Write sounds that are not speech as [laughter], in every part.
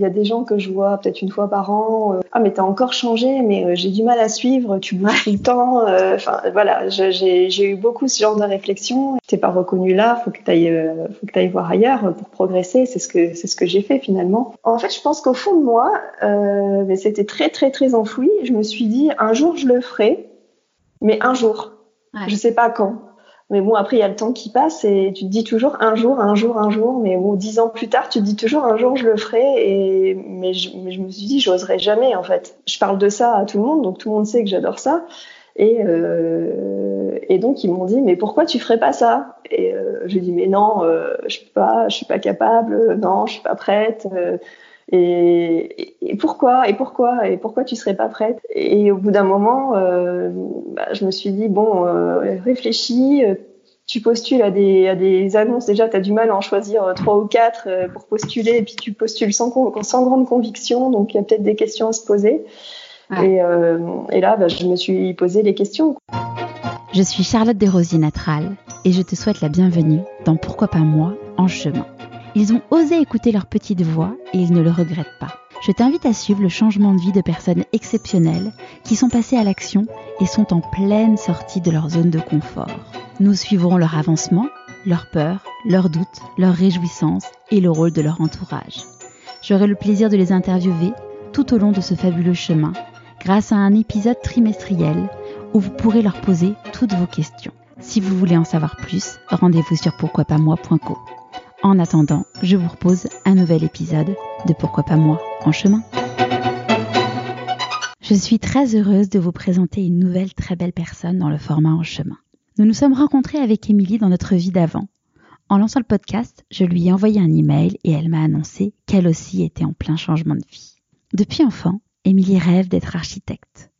Il y a des gens que je vois peut-être une fois par an. Euh, ah mais t'as encore changé, mais euh, j'ai du mal à suivre. Tu bouges tout le temps. Euh, enfin voilà, j'ai eu beaucoup ce genre de réflexion. T'es pas reconnu là, faut que t'ailles, faut que t'ailles voir ailleurs pour progresser. C'est ce que ce que j'ai fait finalement. En fait, je pense qu'au fond de moi, mais c'était très très très enfoui. Je me suis dit un jour je le ferai, mais un jour. Je sais pas quand. Mais bon, après, il y a le temps qui passe et tu te dis toujours un jour, un jour, un jour. Mais bon, dix ans plus tard, tu te dis toujours un jour, je le ferai. Et, mais, je, mais je me suis dit, j'oserais jamais, en fait. Je parle de ça à tout le monde, donc tout le monde sait que j'adore ça. Et, euh, et donc, ils m'ont dit, mais pourquoi tu ferais pas ça? Et euh, j'ai dit, mais non, euh, je peux pas, je suis pas capable, non, je suis pas prête. Euh, et, et, pourquoi Et pourquoi Et pourquoi tu serais pas prête? Et au bout d'un moment, euh, bah, je me suis dit bon, euh, réfléchis. Tu postules à des, à des annonces. Déjà, tu as du mal à en choisir euh, trois ou quatre euh, pour postuler, et puis tu postules sans, sans grande conviction. Donc, il y a peut-être des questions à se poser. Et, euh, et, là, bah, je me suis posé les questions. Je suis Charlotte Desrosiers Natral et je te souhaite la bienvenue dans Pourquoi pas moi en chemin. Ils ont osé écouter leur petite voix et ils ne le regrettent pas. Je t'invite à suivre le changement de vie de personnes exceptionnelles qui sont passées à l'action et sont en pleine sortie de leur zone de confort. Nous suivrons leur avancement, leurs peurs, leurs doutes, leurs réjouissances et le rôle de leur entourage. J'aurai le plaisir de les interviewer tout au long de ce fabuleux chemin grâce à un épisode trimestriel où vous pourrez leur poser toutes vos questions. Si vous voulez en savoir plus, rendez-vous sur pourquoipasmoi.co. En attendant, je vous propose un nouvel épisode de Pourquoi pas moi en chemin. Je suis très heureuse de vous présenter une nouvelle très belle personne dans le format en chemin. Nous nous sommes rencontrés avec Émilie dans notre vie d'avant. En lançant le podcast, je lui ai envoyé un email et elle m'a annoncé qu'elle aussi était en plein changement de vie. Depuis enfant, Émilie rêve d'être architecte.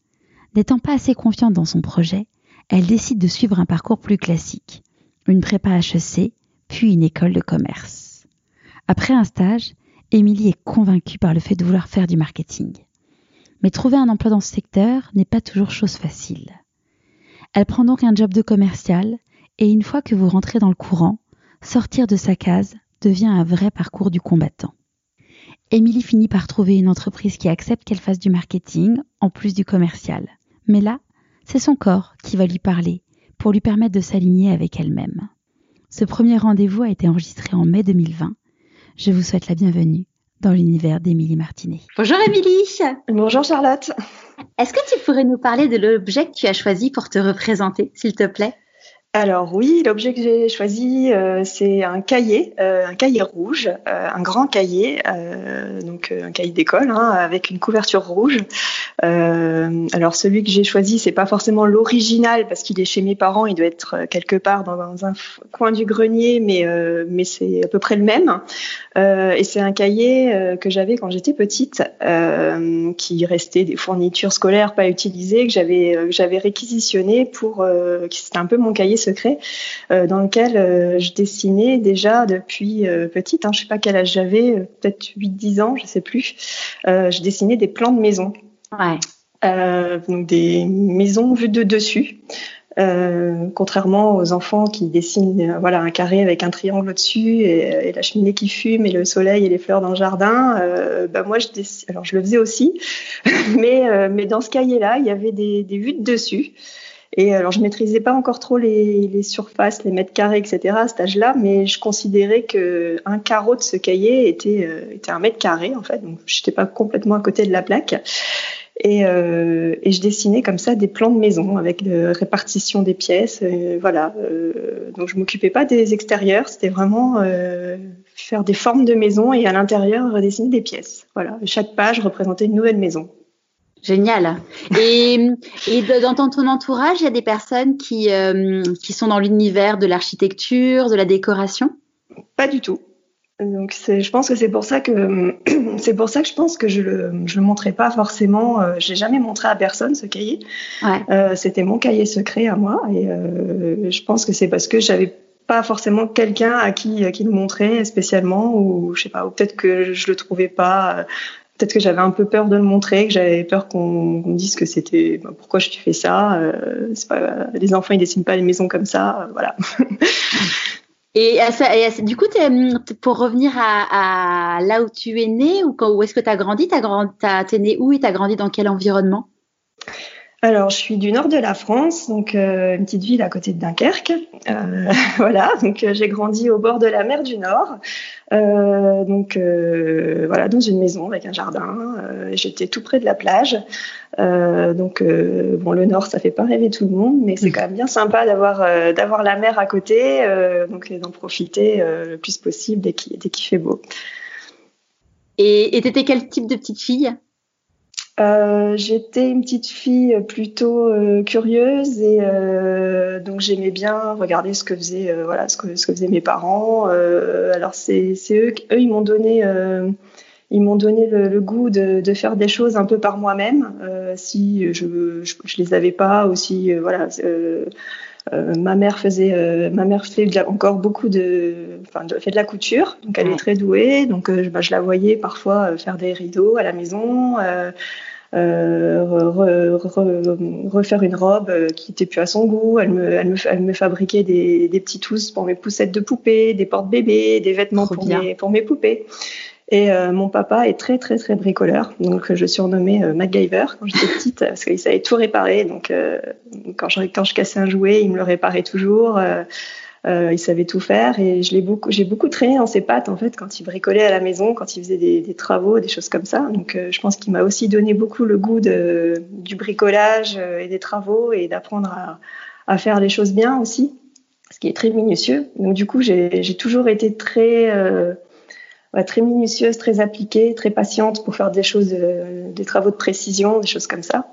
N'étant pas assez confiante dans son projet, elle décide de suivre un parcours plus classique, une prépa HEC puis une école de commerce. Après un stage, Émilie est convaincue par le fait de vouloir faire du marketing. Mais trouver un emploi dans ce secteur n'est pas toujours chose facile. Elle prend donc un job de commercial et une fois que vous rentrez dans le courant, sortir de sa case devient un vrai parcours du combattant. Émilie finit par trouver une entreprise qui accepte qu'elle fasse du marketing en plus du commercial. Mais là, c'est son corps qui va lui parler pour lui permettre de s'aligner avec elle-même. Ce premier rendez-vous a été enregistré en mai 2020. Je vous souhaite la bienvenue dans l'univers d'Émilie Martinet. Bonjour Émilie. Bonjour Charlotte. Est-ce que tu pourrais nous parler de l'objet que tu as choisi pour te représenter, s'il te plaît? Alors oui, l'objet que j'ai choisi, euh, c'est un cahier, euh, un cahier rouge, euh, un grand cahier, donc un cahier d'école hein, avec une couverture rouge. alors celui que j'ai choisi, c'est pas forcément l'original parce qu'il est chez mes parents, il doit être quelque part dans, un coin du grenier, mais mais c'est à peu près le même. et c'est un cahier que j'avais quand j'étais petite, qui restait des fournitures scolaires pas utilisées que j'avais j'avais réquisitionné pour, c'était un peu mon cahier secret euh, dans lequel euh, je dessinais déjà depuis euh, petite, hein, je sais pas quel âge j'avais, peut-être 8-10 ans, je sais plus. je dessinais des plans de maison. donc des maisons vues de dessus. contrairement aux enfants qui dessinent voilà un carré avec un triangle au-dessus et, la cheminée qui fume et le soleil et les fleurs dans le jardin, bah moi je alors je le faisais aussi, [laughs] mais mais dans ce cahier-là il y avait des, des vues de dessus. Et alors, je maîtrisais pas encore trop les, les surfaces, les mètres carrés, etc. à cet âge-là, mais je considérais que un carreau de ce cahier était, euh, était un mètre carré, en fait. Donc, j'étais pas complètement à côté de la plaque. Et, euh, et, je dessinais comme ça des plans de maison avec répartition des pièces. Euh, voilà. Euh, donc je m'occupais pas des extérieurs, c'était vraiment euh, faire des formes de maison et à l'intérieur redessiner des pièces. Voilà. Chaque page représentait une nouvelle maison. Génial. Et, et dans ton, entourage, il y a des personnes qui, euh, qui sont dans l'univers de l'architecture, de la décoration? Pas du tout. Donc je pense que c'est pour ça que [clears throat] c'est pour ça que je pense que je le je le montrais pas forcément. Euh, J'ai jamais montré à personne ce cahier. Ouais. Euh, C'était mon cahier secret à moi et euh, je pense que c'est parce que j'avais pas forcément quelqu'un à qui, qui le montrer spécialement, ou je sais pas, ou peut-être que je le trouvais pas. Peut-être que j'avais un peu peur de le montrer, que j'avais peur qu'on me dise que c'était bah, pourquoi je fais ça. Euh, pas, les enfants ils dessinent pas les maisons comme ça, voilà. [laughs] Et, du coup, pour revenir à, là où tu es né où est-ce que tu as grandi, tu es né où et tu as grandi dans quel environnement? Alors, je suis du nord de la France, donc euh, une petite ville à côté de Dunkerque. Euh, [laughs] voilà, donc euh, j'ai grandi au bord de la mer du Nord, donc voilà, dans une maison avec un jardin. J'étais tout près de la plage, donc bon, le Nord, ça fait pas rêver tout le monde, mais c'est quand même bien sympa d'avoir d'avoir la mer à côté, donc d'en profiter le plus possible dès qu'il dès qu'il fait beau. Et t'étais quel type de petite fille? Euh, j'étais une petite fille plutôt euh, curieuse et euh, donc j'aimais bien regarder ce que faisaient voilà ce que ce que faisaient mes parents. alors c'est eux eux ils m'ont donné ils m'ont donné le, goût de, de, faire des choses un peu par moi-même si je, je, je les avais pas aussi voilà ma mère faisait ma mère fait encore beaucoup de enfin fait de la couture donc elle est très douée donc bah, je la voyais parfois faire des rideaux à la maison euh, refaire une robe euh, qui était plus à son goût. Elle me, elle me, elle me fabriquait des, des petits tous pour mes poussettes de poupées, des portes-bébés, des vêtements pour mes, pour mes poupées. Et euh, mon papa est très très très bricoleur, donc je surnommais euh, MacGyver quand j'étais petite parce qu'il savait tout réparer. Donc euh, quand je quand je cassais un jouet, il me le réparait toujours. Euh, il savait tout faire et je l'ai beaucoup, j'ai beaucoup traîné dans ses pattes en fait quand il bricolait à la maison, quand il faisait des, des travaux, des choses comme ça. Donc euh, je pense qu'il m'a aussi donné beaucoup le goût de, du bricolage euh, et des travaux et d'apprendre à, à, faire les choses bien aussi, ce qui est très minutieux. Donc du coup j'ai toujours été très euh, très minutieuse, très appliquée, très patiente pour faire des choses, des travaux de précision, des choses comme ça.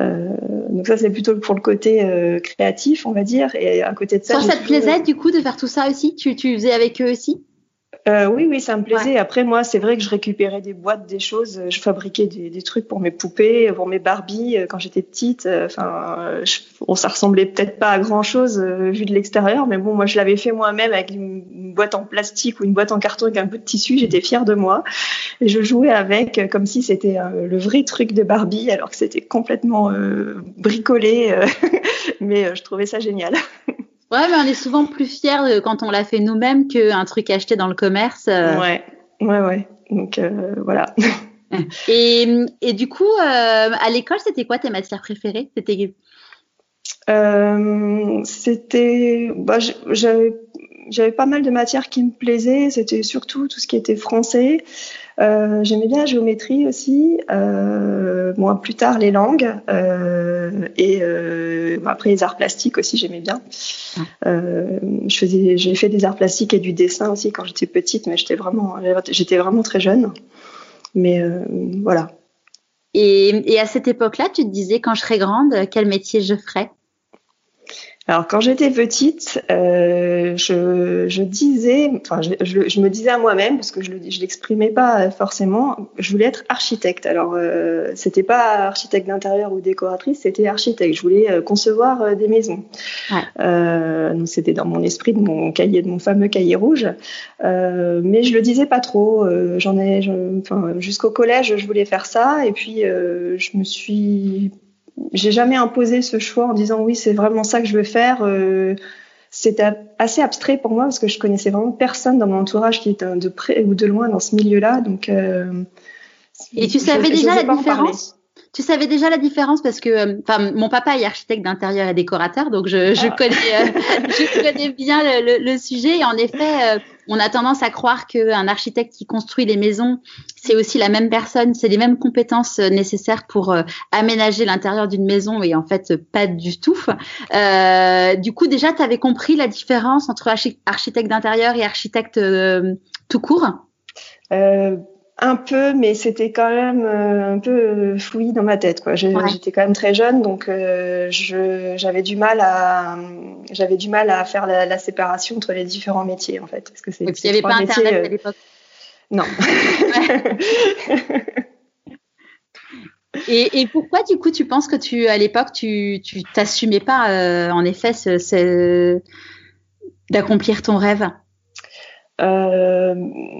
Euh, donc ça c'est plutôt pour le côté euh, créatif on va dire et à côté de ça. ça te plaisait du coup de faire tout ça aussi tu, tu faisais avec eux aussi? Euh, oui, oui, ça me plaisait. Après, moi, c'est vrai que je récupérais des boîtes, des choses. Je fabriquais des, des trucs pour mes poupées, pour mes Barbies euh, quand j'étais petite. Euh, enfin, euh, bon, ça ressemblait peut-être pas à grand chose vu de l'extérieur, mais bon, moi, je l'avais fait moi-même avec une, boîte en plastique ou une boîte en carton avec un peu de tissu. J'étais fière de moi et je jouais avec comme si c'était le vrai truc de Barbie, alors que c'était complètement bricolé. [laughs] mais je trouvais ça génial. [laughs] Ouais, mais on est souvent plus fiers quand on l'a fait nous-mêmes qu'un truc acheté dans le commerce. Euh. Ouais, ouais, ouais. Donc euh, voilà. [laughs] et, et, du coup, euh, à l'école, c'était quoi tes matières préférées? C'était euh, C'était, bah, j'avais j'avais pas mal de matières qui me plaisaient. C'était surtout tout ce qui était français. Euh, J'aimais bien la géométrie aussi. Euh, moi, plus tard, les langues. Euh, et euh, après, les arts plastiques aussi, j'aimais bien. Euh, je faisais, j'ai fait des arts plastiques et du dessin aussi quand j'étais petite, mais j'étais vraiment, j'étais vraiment très jeune. Mais euh, voilà. Et, et à cette époque-là, tu te disais, quand je serai grande, quel métier je ferais alors quand j'étais petite, euh, je, je, disais, enfin je, je, me disais à moi-même parce que je je l'exprimais pas forcément, je voulais être architecte. Alors euh, c'était pas architecte d'intérieur ou décoratrice, c'était architecte. Je voulais euh, concevoir euh, des maisons. Ouais. Euh, donc c'était dans mon esprit de mon cahier, de mon fameux cahier rouge. mais je le disais pas trop. J'en ai, enfin jusqu'au collège, je voulais faire ça et puis je me suis j'ai jamais imposé ce choix en disant oui, c'est vraiment ça que je veux faire. Euh, c'était assez abstrait pour moi parce que je connaissais vraiment personne dans mon entourage qui était de près ou de loin dans ce milieu-là. Donc, euh, et tu savais déjà la différence? Tu savais déjà la différence parce que, euh, enfin, mon papa est architecte d'intérieur et décorateur, donc je, je ah. connais, euh, je connais bien le, le, sujet. Et en effet, euh, on a tendance à croire qu'un architecte qui construit les maisons, c'est aussi la même personne, c'est les mêmes compétences nécessaires pour aménager l'intérieur d'une maison, et en fait, pas du tout. du coup, déjà, tu avais compris la différence entre architecte d'intérieur et architecte tout court? Un peu, mais c'était quand même euh, un peu euh, fouillis dans ma tête. Quoi. J'étais quand même très jeune, donc euh, j'avais du mal à j'avais du mal à faire la, séparation entre les différents métiers en fait, parce que c'est. il n'y avait pas internet à l'époque. Non. et, et, pourquoi du coup tu penses que tu à l'époque tu tu t'assumais pas en effet ce, ce d'accomplir ton rêve? Euh,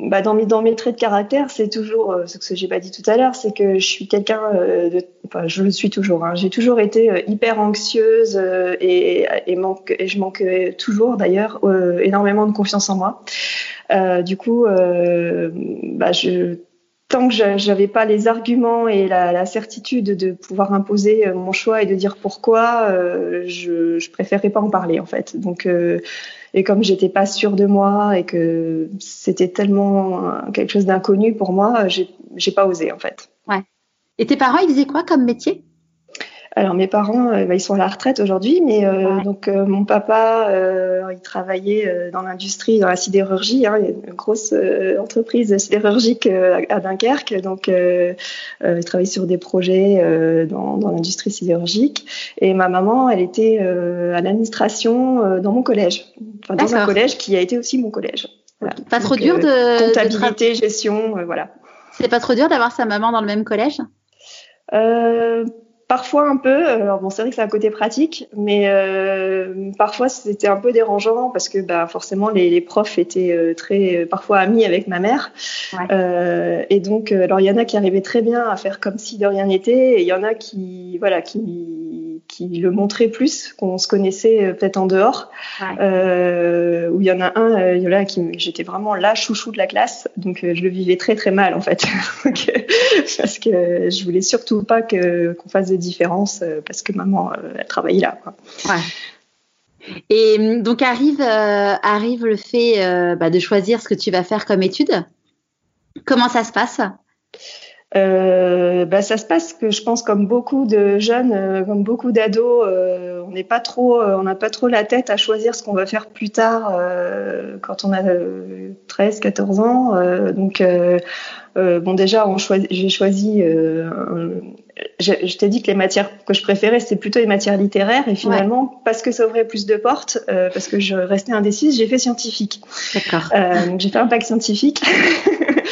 bah dans, mes, dans mes traits de caractère, c'est toujours euh, ce que j'ai pas dit tout à l'heure, c'est que je suis quelqu'un euh, de, enfin, je le suis toujours. Hein, j'ai toujours été euh, hyper anxieuse et, et, manque, et je manque toujours d'ailleurs énormément de confiance en moi. du coup, bah, je tant que j'avais pas les arguments et la, la, certitude de pouvoir imposer mon choix et de dire pourquoi, je, je préférais pas en parler en fait. Donc et comme j'étais pas sûre de moi et que c'était tellement quelque chose d'inconnu pour moi, j'ai pas osé en fait. Ouais. Et tes parents, ils faisaient quoi comme métier? Alors mes parents, euh, bah, ils sont à la retraite aujourd'hui, mais euh, donc euh, mon papa, il travaillait dans l'industrie, dans la sidérurgie, hein, une grosse entreprise sidérurgique à Dunkerque, donc il travaillait sur des projets dans, dans l'industrie sidérurgique. Et ma maman, elle était à l'administration dans mon collège, enfin, dans un collège qui a été aussi mon collège. Voilà. Pas trop dur de comptabilité, gestion, voilà. C'est pas trop dur d'avoir sa maman dans le même collège? Euh, Parfois un peu. Alors bon, c'est vrai que c'est un côté pratique, mais euh, parfois c'était un peu dérangeant parce que bah, forcément les, les profs étaient euh, très euh, parfois amis avec ma mère. Ouais. Euh, et donc, euh, alors il y en a qui arrivaient très bien à faire comme si de rien n'était, et il y en a qui voilà qui qui le montraient plus, qu'on se connaissait peut-être en dehors. Ouais. où il y en a un, il y en a qui j'étais vraiment la chouchou de la classe, donc je le vivais très très mal en fait, [laughs] parce que je voulais surtout pas que qu'on fasse des différence euh, parce que maman, euh, elle travaillait là. Quoi. Et hum, donc arrive, euh, arrive le fait bah, de choisir ce que tu vas faire comme étude. Comment ça se passe? Euh, bah, ça se passe que je pense comme beaucoup de jeunes, euh, comme beaucoup d'ados, euh, on n'est pas trop, on n'a pas trop la tête à choisir ce qu'on va faire plus tard quand on a 13, 14 ans. donc bon déjà, j'ai choisi. je, t'ai dit que les matières que je préférais c'était plutôt les matières littéraires et finalement parce que ça ouvrait plus de portes, parce que je restais indécise, j'ai fait scientifique. D'accord. j'ai fait un bac scientifique. [laughs]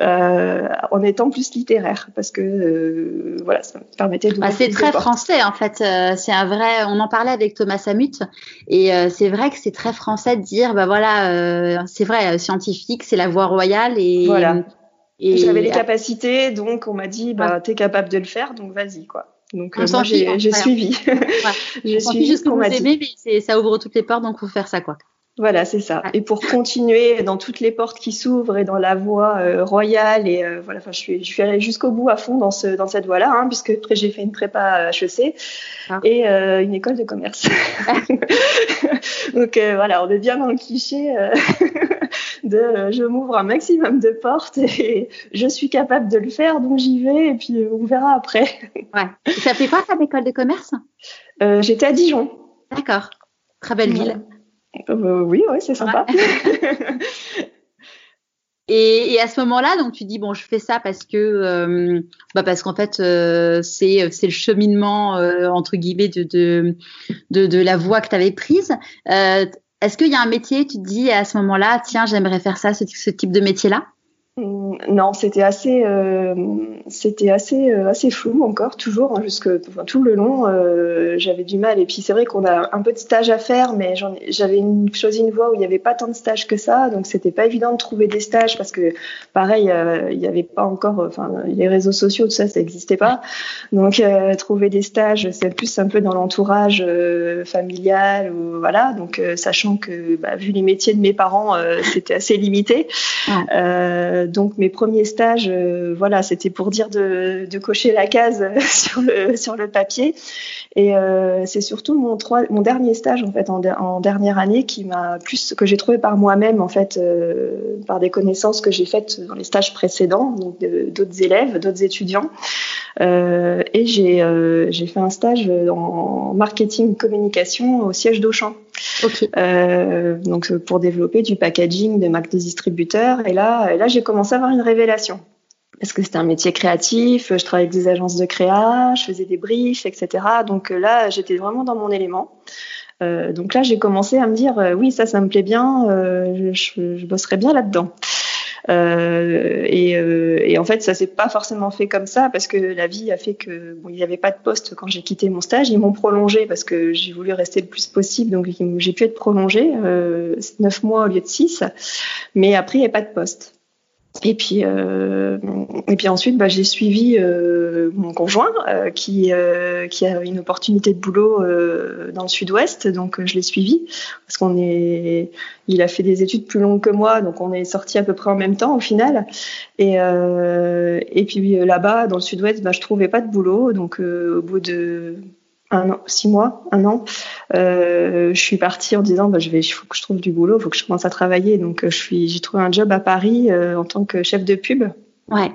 euh, en étant plus littéraire parce que euh, voilà, ça me permettait de. Bah, c'est très français en fait. Euh, c'est un vrai. On en parlait avec Thomas Samut et euh, c'est vrai que c'est très français de dire bah voilà, c'est vrai, scientifique, c'est la voie royale et. Voilà. Et j'avais les capacités, donc on m'a dit bah t'es capable de le faire, donc vas-y quoi. Donc moi j'ai suivi. Ouais. [laughs] j'ai suivi juste qu'on m'a dit. Mais ça ouvre toutes les portes, donc faut faire ça quoi. Voilà, c'est ça. Et pour continuer dans toutes les portes qui s'ouvrent et dans la voie euh, royale et euh, voilà, enfin, je suis, je suis allée jusqu'au bout à fond dans ce, dans cette voie-là, hein, puisque après j'ai fait une prépa HEC ah. et euh, une école de commerce. [laughs] Donc voilà, on est bien dans le cliché [laughs] de je m'ouvre un maximum de portes et je suis capable de le faire, donc j'y vais et puis on verra après. [laughs] ouais. Ça fait quoi cette école de commerce? J'étais à Dijon. D'accord. Très belle ville. Euh, oui, oui, c'est sympa. [laughs] Et, et, à ce moment-là, donc tu dis bon, je fais ça parce que euh, bah parce qu'en fait euh, c'est c'est le cheminement euh, entre guillemets de de de, de la voie que tu avais prise. Euh, Est-ce qu'il y a un métier, tu te dis à ce moment-là, tiens, j'aimerais faire ça, ce, ce type de métier-là? Non, c'était assez, euh, c'était assez, euh, assez flou encore, toujours, hein, jusque enfin, tout le long. Euh, j'avais du mal. Et puis c'est vrai qu'on a un peu de stage à faire, mais j'avais choisi une voie où il n'y avait pas tant de stages que ça, donc c'était pas évident de trouver des stages parce que, pareil, il n'y avait pas encore, enfin, les réseaux sociaux, tout ça, ça n'existait pas. Donc trouver des stages, c'est plus un peu dans l'entourage familial ou voilà. Donc sachant que, bah, vu les métiers de mes parents, c'était assez limité. Ouais donc mes premiers stages, euh, voilà, c'était pour dire de, cocher la case [laughs] sur le sur le papier. Et euh, c'est surtout mon dernier stage en fait en, dernière année qui m'a plus que j'ai trouvé par moi-même en fait euh, par des connaissances que j'ai faites dans les stages précédents, donc d'autres élèves, d'autres étudiants. Euh, et j'ai euh, j'ai fait un stage en marketing communication au siège d'Auchan. Okay. Euh, donc pour développer du packaging de marques de distributeurs. Et là, là j'ai commencé à avoir une révélation parce que c'était un métier créatif, je travaillais avec des agences de créa, je faisais des briefs, etc. Donc euh, là, j'étais vraiment dans mon élément. Euh, donc là, j'ai commencé à me dire, euh, oui, ça, ça me plaît bien, euh, je, je, bosserai bien là-dedans. Et, et, en fait, ça s'est pas forcément fait comme ça parce que la vie a fait que bon, il n'y avait pas de poste quand j'ai quitté mon stage. Ils m'ont prolongé parce que j'ai voulu rester le plus possible, donc j'ai pu être prolongée neuf mois au lieu de six. Mais après, il n'y avait pas de poste. Et puis, euh, et puis ensuite, bah, j'ai suivi euh, mon conjoint euh, qui, euh, qui a une opportunité de boulot euh, dans le sud-ouest, donc je l'ai suivi. Parce qu'on est, il a fait des études plus longues que moi, donc on est sortis à peu près en même temps au final. Et, et puis là-bas, dans le sud-ouest, bah, je trouvais pas de boulot, donc au bout de un an, six mois, un an, euh, je suis partie en disant bah, je vais, il faut que je trouve du boulot, il faut que je commence à travailler. Donc euh, je suis, j'ai trouvé un job à Paris euh, en tant que chef de pub. Ouais.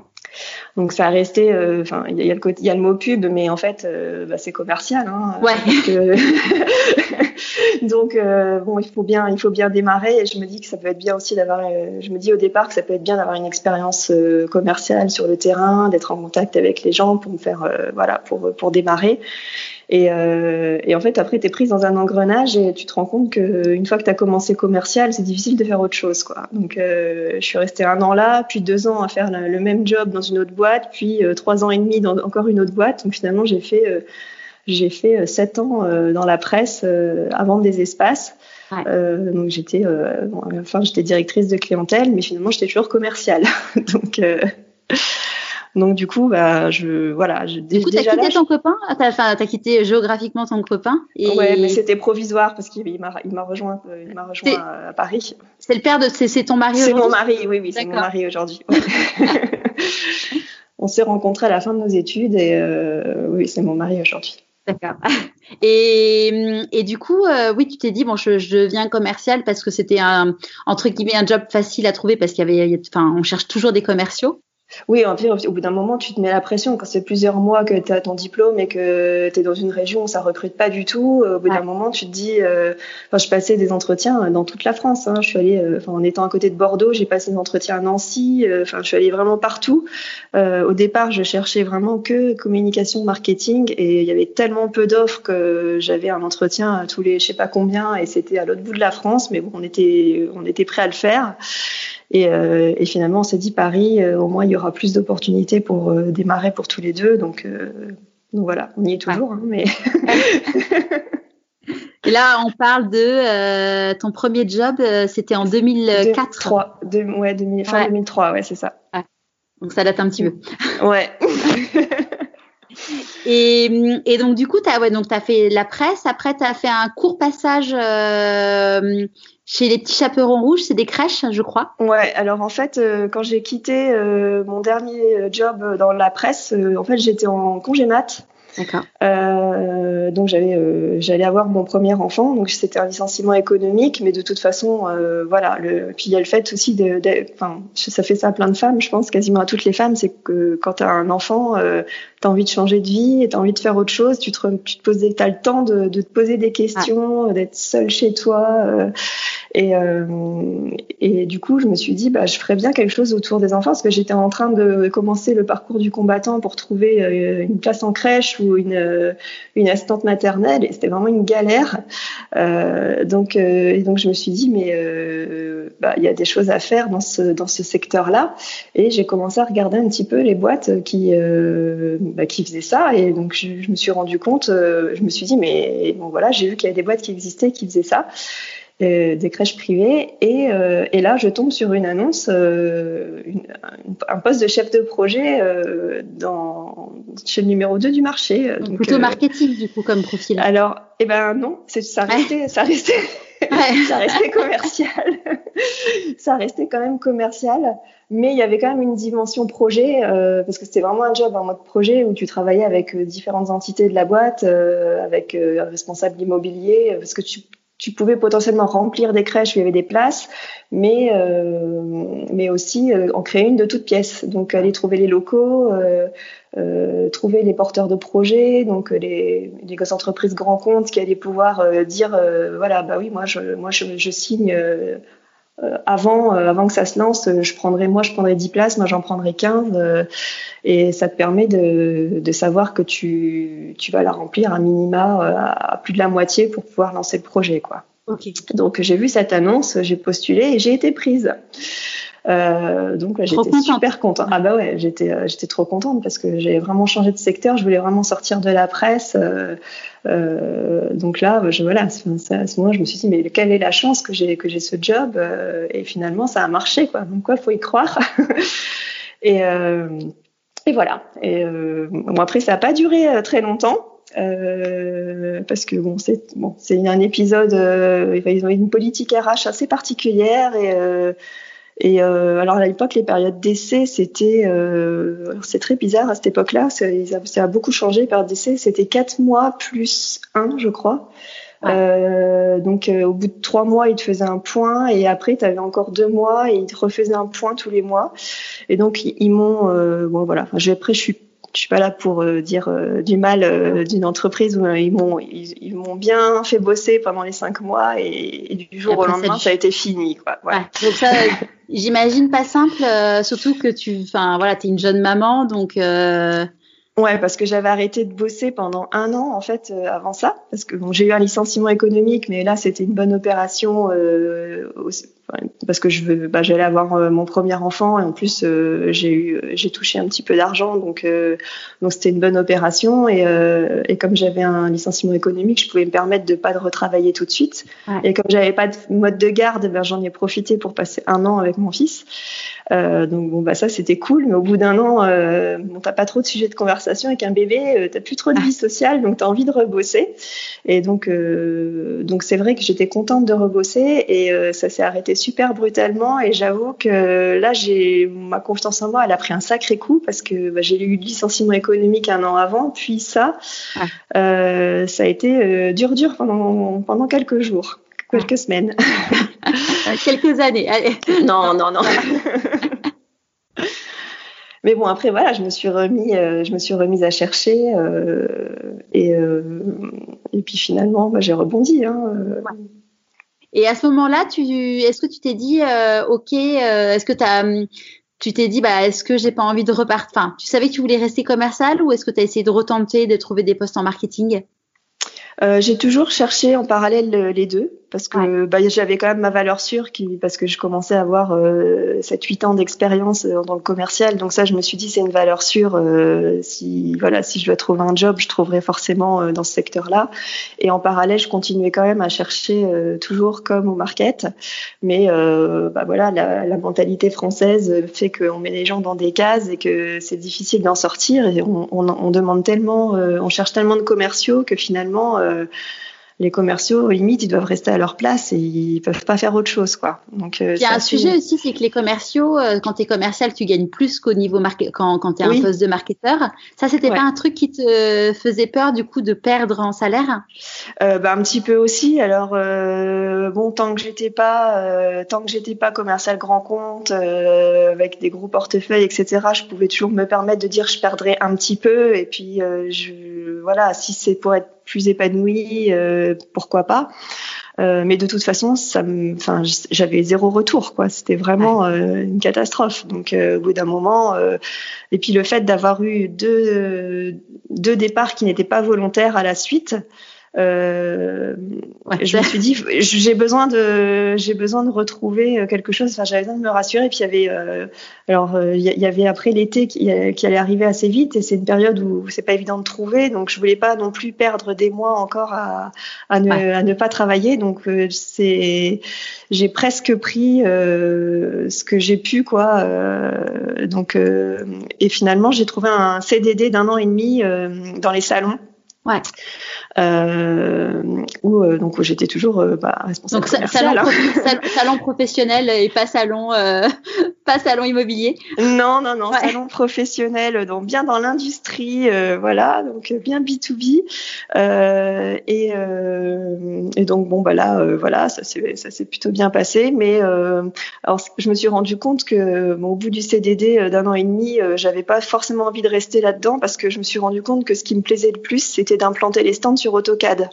Donc ça a resté, euh, enfin il y, a le il y a le mot pub, mais en fait bah, c'est commercial. Hein, ouais. [laughs] [laughs] donc bon il faut bien, il faut bien démarrer. Et je me dis que ça peut être bien aussi d'avoir, je me dis au départ que ça peut être bien d'avoir une expérience commerciale sur le terrain, d'être en contact avec les gens pour me faire, voilà, pour pour démarrer. Et, euh, et, en fait, après, tu es prise dans un engrenage et tu te rends compte qu'une fois que tu as commencé commercial, c'est difficile de faire autre chose. Quoi. Donc, euh, je suis restée un an là, puis deux ans à faire le même job dans une autre boîte, puis euh, trois ans et demi dans encore une autre boîte. Donc, finalement, j'ai fait, euh, j'ai fait sept ans dans la presse à vendre des espaces. Ouais. donc, j'étais, bon, enfin, j'étais directrice de clientèle, mais finalement, j'étais toujours commerciale. [laughs] donc, donc du coup, bah, je voilà. Je, du coup, t'as quitté ton copain? T'as enfin, as quitté géographiquement ton copain et... Ouais, mais c'était provisoire parce qu'il m'a il m'a rejoint il m'a rejoint à, Paris. C'est le père de c'est ton mari C'est mon mari, oui oui, c'est mon mari aujourd'hui. [laughs] On s'est rencontrés à la fin de nos études et euh, oui, c'est mon mari aujourd'hui. D'accord. Et, et, du coup, euh, oui, tu t'es dit bon, je, je deviens commercial parce que c'était un entre guillemets un job facile à trouver parce qu'il y avait, enfin, on cherche toujours des commerciaux. Oui, en au bout d'un moment, tu te mets la pression. Quand c'est plusieurs mois que tu as ton diplôme et que tu es dans une région où ça recrute pas du tout, euh, au bout d'un moment, tu te dis. Euh, enfin, je passais des entretiens dans toute la France. Hein. Je suis allée, euh, enfin, en étant à côté de Bordeaux, j'ai passé des entretiens à Nancy. Enfin, je suis allée vraiment partout. au départ, je cherchais vraiment que communication, marketing, et il y avait tellement peu d'offres que j'avais un entretien tous les, je sais pas combien, et c'était à l'autre bout de la France. Mais bon, on était, on était prêt à le faire. Et, euh, et, finalement, on s'est dit Paris, euh, au moins il y aura plus d'opportunités pour euh, démarrer pour tous les deux. Donc, donc voilà, on y est toujours. Hein, mais [laughs] [laughs] et là, on parle de ton premier job, c'était en 2004. 2003, de, ouais, 2000, fin 2003, ouais, c'est ça. Donc ça date un petit peu. [laughs] Ouais. Et, et, donc, du coup, tu as, ouais, donc, as fait la presse. Après, tu as fait un court passage euh, chez les petits chaperons rouges, c'est des crèches, je crois. Ouais, alors en fait, euh, quand j'ai quitté euh, mon dernier job dans la presse, euh, en fait, j'étais en congé mat. D'accord. Euh, donc j'avais, euh, j'allais avoir mon premier enfant, donc c'était un licenciement économique, mais de toute façon, euh, voilà. Le, puis il y a le fait aussi de, enfin, ça fait ça à plein de femmes, je pense, quasiment à toutes les femmes, c'est que quand tu as un enfant, euh, tu as envie de changer de vie, et tu as envie de faire autre chose, tu te, tu te poses, as le temps de, de te poser des questions, d'être seule chez toi, euh, et, et du coup, je me suis dit, bah, je ferais bien quelque chose autour des enfants, parce que j'étais en train de commencer le parcours du combattant pour trouver une place en crèche une, une assistante maternelle et c'était vraiment une galère. Euh, donc, euh, et donc je me suis dit mais euh, bah, il y a des choses à faire dans ce dans ce secteur-là. Et j'ai commencé à regarder un petit peu les boîtes qui bah, qui faisaient ça. Et donc je, je me suis rendu compte, je me suis dit mais bon voilà j'ai vu qu'il y avait des boîtes qui existaient qui faisaient ça euh, des crèches privées. Et, euh, et, là, je tombe sur une annonce, euh, une, un poste de chef de projet euh, dans, chez le numéro 2 du marché. Donc, plutôt marketing, du coup, comme profil. Alors, eh ben non, ça restait, ça restait, [laughs] [laughs] ça restait commercial. [laughs] ça restait quand même commercial. Mais il y avait quand même une dimension projet, parce que c'était vraiment un job en mode projet où tu travaillais avec différentes entités de la boîte, avec un responsable immobilier, parce que tu tu pouvais potentiellement remplir des crèches où il y avait des places, mais euh, mais aussi euh, en créer une de toutes pièces. Donc aller trouver les locaux, euh, euh trouver les porteurs de projets, donc les, les entreprises grands comptes qui allaient pouvoir euh, dire voilà bah oui moi je moi je, je signe euh, avant, euh, avant que ça se lance, euh, je prendrais, moi, je prendrais 10 places, moi, j'en prendrais 15. et ça te permet de, de savoir que tu, tu vas la remplir à minima à plus de la moitié pour pouvoir lancer le projet, quoi. Okay. Donc, j'ai vu cette annonce, j'ai postulé et j'ai été prise. Donc j'étais super contente. Ah bah ouais, j'étais j'étais trop contente parce que j'ai vraiment changé de secteur. Je voulais vraiment sortir de la presse. donc là, je, voilà, à ce moment, je me suis dit mais quelle est la chance que j'ai que j'ai ce job et finalement ça a marché quoi. Donc quoi, faut y croire. [laughs] et et voilà. Et bon, après, ça n'a pas duré très longtemps. Euh, parce que bon, c'est bon, c'est un épisode. Euh, ils ont une politique RH assez particulière et euh, et euh, alors à l'époque, les périodes d'essai, c'était c'est très bizarre à cette époque-là. Ça, ça, a beaucoup changé. Périodes d'essai, c'était quatre mois plus un, je crois. Euh, donc au bout de trois mois, ils te faisaient un point et après tu avais encore deux mois et ils te refaisaient un point tous les mois. Et donc ils, m'ont bon voilà. Enfin, après je suis je suis pas là pour euh, dire euh, du mal euh, d'une entreprise où ils m'ont ils, m'ont bien fait bosser pendant les cinq mois et, du jour au lendemain ça, a été fini quoi. Ouais. donc ça [laughs] j'imagine pas simple surtout que tu enfin voilà tu es une jeune maman donc Ouais, parce que j'avais arrêté de bosser pendant un an en fait avant ça, parce que bon, j'ai eu un licenciement économique, mais là c'était une bonne opération euh, parce que je veux, bah, j'allais avoir euh, mon premier enfant et en plus euh, j'ai eu, j'ai touché un petit peu d'argent, donc euh, donc c'était une bonne opération et, et comme j'avais un licenciement économique, je pouvais me permettre de pas de retravailler tout de suite. Et comme j'avais pas de mode de garde, ben j'en ai profité pour passer un an avec mon fils. donc bon bah ça c'était cool, mais au bout d'un an, bon t'as pas trop de sujets de conversation avec un bébé, t'as plus trop de vie sociale, donc t'as envie de rebosser. Et donc donc c'est vrai que j'étais contente de rebosser et ça s'est arrêté super brutalement et j'avoue que là, j'ai ma confiance en moi, elle a pris un sacré coup parce que bah, j'ai eu le licenciement économique un an avant, puis ça, euh, ça a été euh, dur, dur pendant pendant quelques jours, quelques semaines, [laughs] quelques années. Allez. [laughs] Non, non, non. [laughs] Mais bon, après voilà, je me suis remis, euh, je me suis remise à chercher et et puis finalement, bah, j'ai rebondi. Hein, et à ce moment-là, tu, est-ce que tu t'es dit, euh, ok, euh, est-ce que as, tu t'es dit, bah, est-ce que j'ai pas envie de repartir Enfin, tu savais que tu voulais rester commercial ou est-ce que tu as essayé de retenter de trouver des postes en marketing? Euh, J'ai toujours cherché en parallèle les deux parce que bah, j'avais quand même ma valeur sûre qui parce que je commençais à avoir euh, 7-8 ans d'expérience euh, dans le commercial. Donc ça je me suis dit c'est une valeur sûre euh, si voilà si je dois trouver un job je trouverai forcément euh, dans ce secteur là et en parallèle je continuais quand même à chercher euh, toujours comme au market. Mais bah voilà la, la, mentalité française fait qu'on met les gens dans des cases et que c'est difficile d'en sortir. Et on, on, on demande tellement on cherche tellement de commerciaux que finalement les commerciaux, limite, ils doivent rester à leur place et ils peuvent pas faire autre chose, quoi. Donc, euh, il y a un sujet aussi, c'est que les commerciaux, euh, quand tu es commercial, tu gagnes plus qu'au niveau marque quand, quand tu es un poste de marketeur. Ça, c'était pas un truc qui te faisait peur, du coup, de perdre en salaire? Euh, bah, Un petit peu aussi. Alors, euh, bon, tant que j'étais pas, euh, tant que j'étais pas commercial grand compte, avec des gros portefeuilles, etc., je pouvais toujours me permettre de dire je perdrais un petit peu. Et puis, je, voilà, si c'est pour être plus épanouie, euh, pourquoi pas. Euh, mais de toute façon, ça enfin, j'avais zéro retour, quoi. C'était vraiment euh, une catastrophe. Donc, au bout d'un moment, et puis le fait d'avoir eu deux, deux départs qui n'étaient pas volontaires à la suite, euh, je me suis dit, j'ai besoin de, j'ai besoin de retrouver euh, quelque chose. Enfin, j'avais besoin de me rassurer. Et puis il y avait, euh, alors il y avait après l'été qui, qui, allait arriver assez vite, et c'est une période où c'est pas évident de trouver. Donc je voulais pas non plus perdre des mois encore à, à, ne, à ne pas travailler. Donc c'est, j'ai presque pris ce que j'ai pu, quoi. donc et finalement j'ai trouvé un CDD d'un an et demi dans les salons. Ouais. Euh, où euh, donc j'étais toujours euh, bah, responsable donc. Salon, hein. [laughs] salon, professionnel et pas salon euh, [laughs] pas salon immobilier. Non non non salon professionnel donc bien dans l'industrie voilà donc bien B 2 B et, et donc bon bah là voilà ça s'est ça s'est plutôt bien passé mais alors je me suis rendu compte que bon, au bout du CDD d'un an et demi j'avais pas forcément envie de rester là-dedans parce que je me suis rendu compte que ce qui me plaisait le plus c'était d'implanter les stands sur AutoCAD.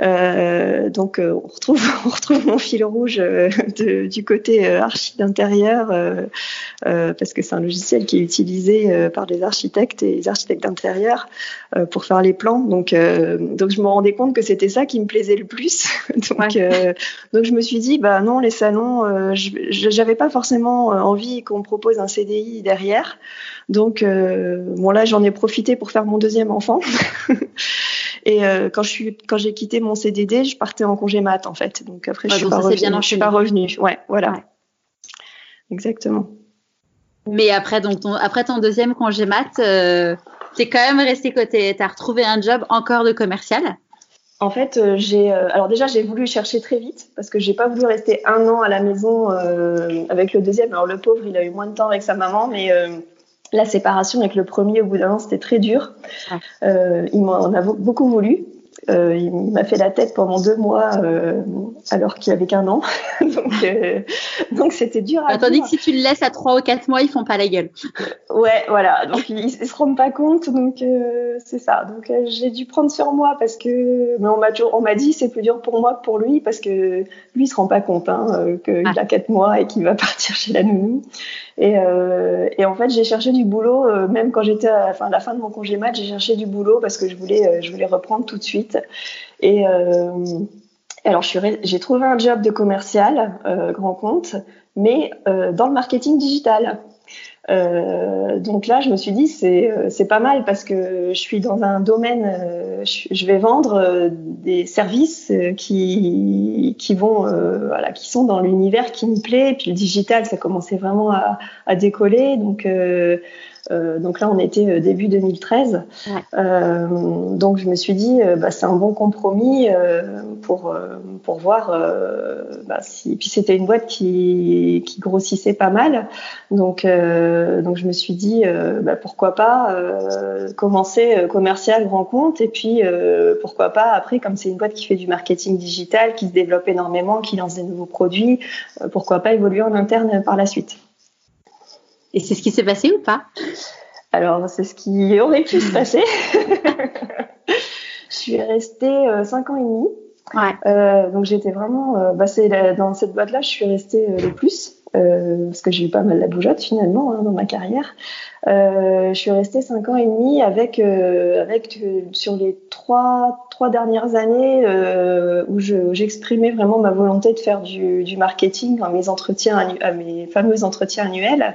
Euh, donc euh, on retrouve [laughs] on retrouve mon fil rouge euh, du côté archi d'intérieur parce que c'est un logiciel qui est utilisé par des architectes et des architectes d'intérieur pour faire les plans. Donc, donc je me rendais compte que c'était ça qui me plaisait le plus. [laughs] donc, donc je me suis dit, bah non, les salons, je n'avais pas forcément envie qu'on me propose un CDI derrière. Donc, bon là, j'en ai profité pour faire mon deuxième enfant. [laughs] Et quand je suis, quand j'ai quitté mon CDD, je partais en congé mat en fait. Donc après, je suis pas revenue. Je suis pas revenue. Ouais, voilà. Exactement. Mais après, donc, ton, après ton deuxième congé mat, euh, tu es quand même resté côté, tu as retrouvé un job encore de commercial? En fait, euh, j'ai euh, alors déjà j'ai voulu chercher très vite parce que j'ai pas voulu rester un an à la maison avec le deuxième. Alors le pauvre, il a eu moins de temps avec sa maman, mais la séparation avec le premier au bout d'un an c'était très dur. il m'en a beaucoup voulu. Euh, il m'a fait la tête pendant deux mois euh, alors qu'il avait qu'un an. [laughs] donc, euh, donc c'était dur à Tandis que si tu le laisses à trois ou quatre mois, ils font pas la gueule. ouais, voilà. Donc ils, se rendent pas compte. Donc c'est ça. Donc j'ai dû prendre sur moi parce que mais on m'a on m'a dit c'est plus dur pour moi que pour lui parce que lui il se rend pas compte hein, qu'il ah. a quatre mois et qu'il va [laughs] partir chez la nounou. Et, euh, et en fait, j'ai cherché du boulot, euh, même quand j'étais à, enfin, à la fin de mon congé mat, j'ai cherché du boulot parce que je voulais, euh, je voulais reprendre tout de suite. Et alors, j'ai trouvé un job de commercial, grand compte, mais dans le marketing digital. Euh, donc là, je me suis dit c'est euh, c'est pas mal parce que je suis dans un domaine, euh, je, vais vendre euh, des services qui qui vont voilà qui sont dans l'univers qui me plaît. Et puis le digital, ça commençait vraiment à, à décoller. Donc euh, donc là, on était euh, début 2013. Euh, donc je me suis dit, bah, c'est un bon compromis pour pour voir bah, si. Et puis c'était une boîte qui qui grossissait pas mal. Donc donc je me suis dit, bah, pourquoi pas commencer commercial grand compte et puis pourquoi pas après, comme c'est une boîte qui fait du marketing digital, qui se développe énormément, qui lance des nouveaux produits, pourquoi pas évoluer en interne par la suite. Et c'est ce qui s'est passé ou pas? Alors, c'est ce qui aurait pu se passer. [laughs] je suis restée euh, cinq ans et demi. Ouais. Euh, donc j'étais vraiment, euh, bah, c'est dans cette boîte-là, je suis restée euh, le plus parce que j'ai eu pas mal la bougeotte finalement hein, dans ma carrière. je suis restée cinq ans et demi avec avec sur les trois trois dernières années euh, où j'exprimais vraiment ma volonté de faire du, marketing à mes entretiens, à mes fameux entretiens annuels.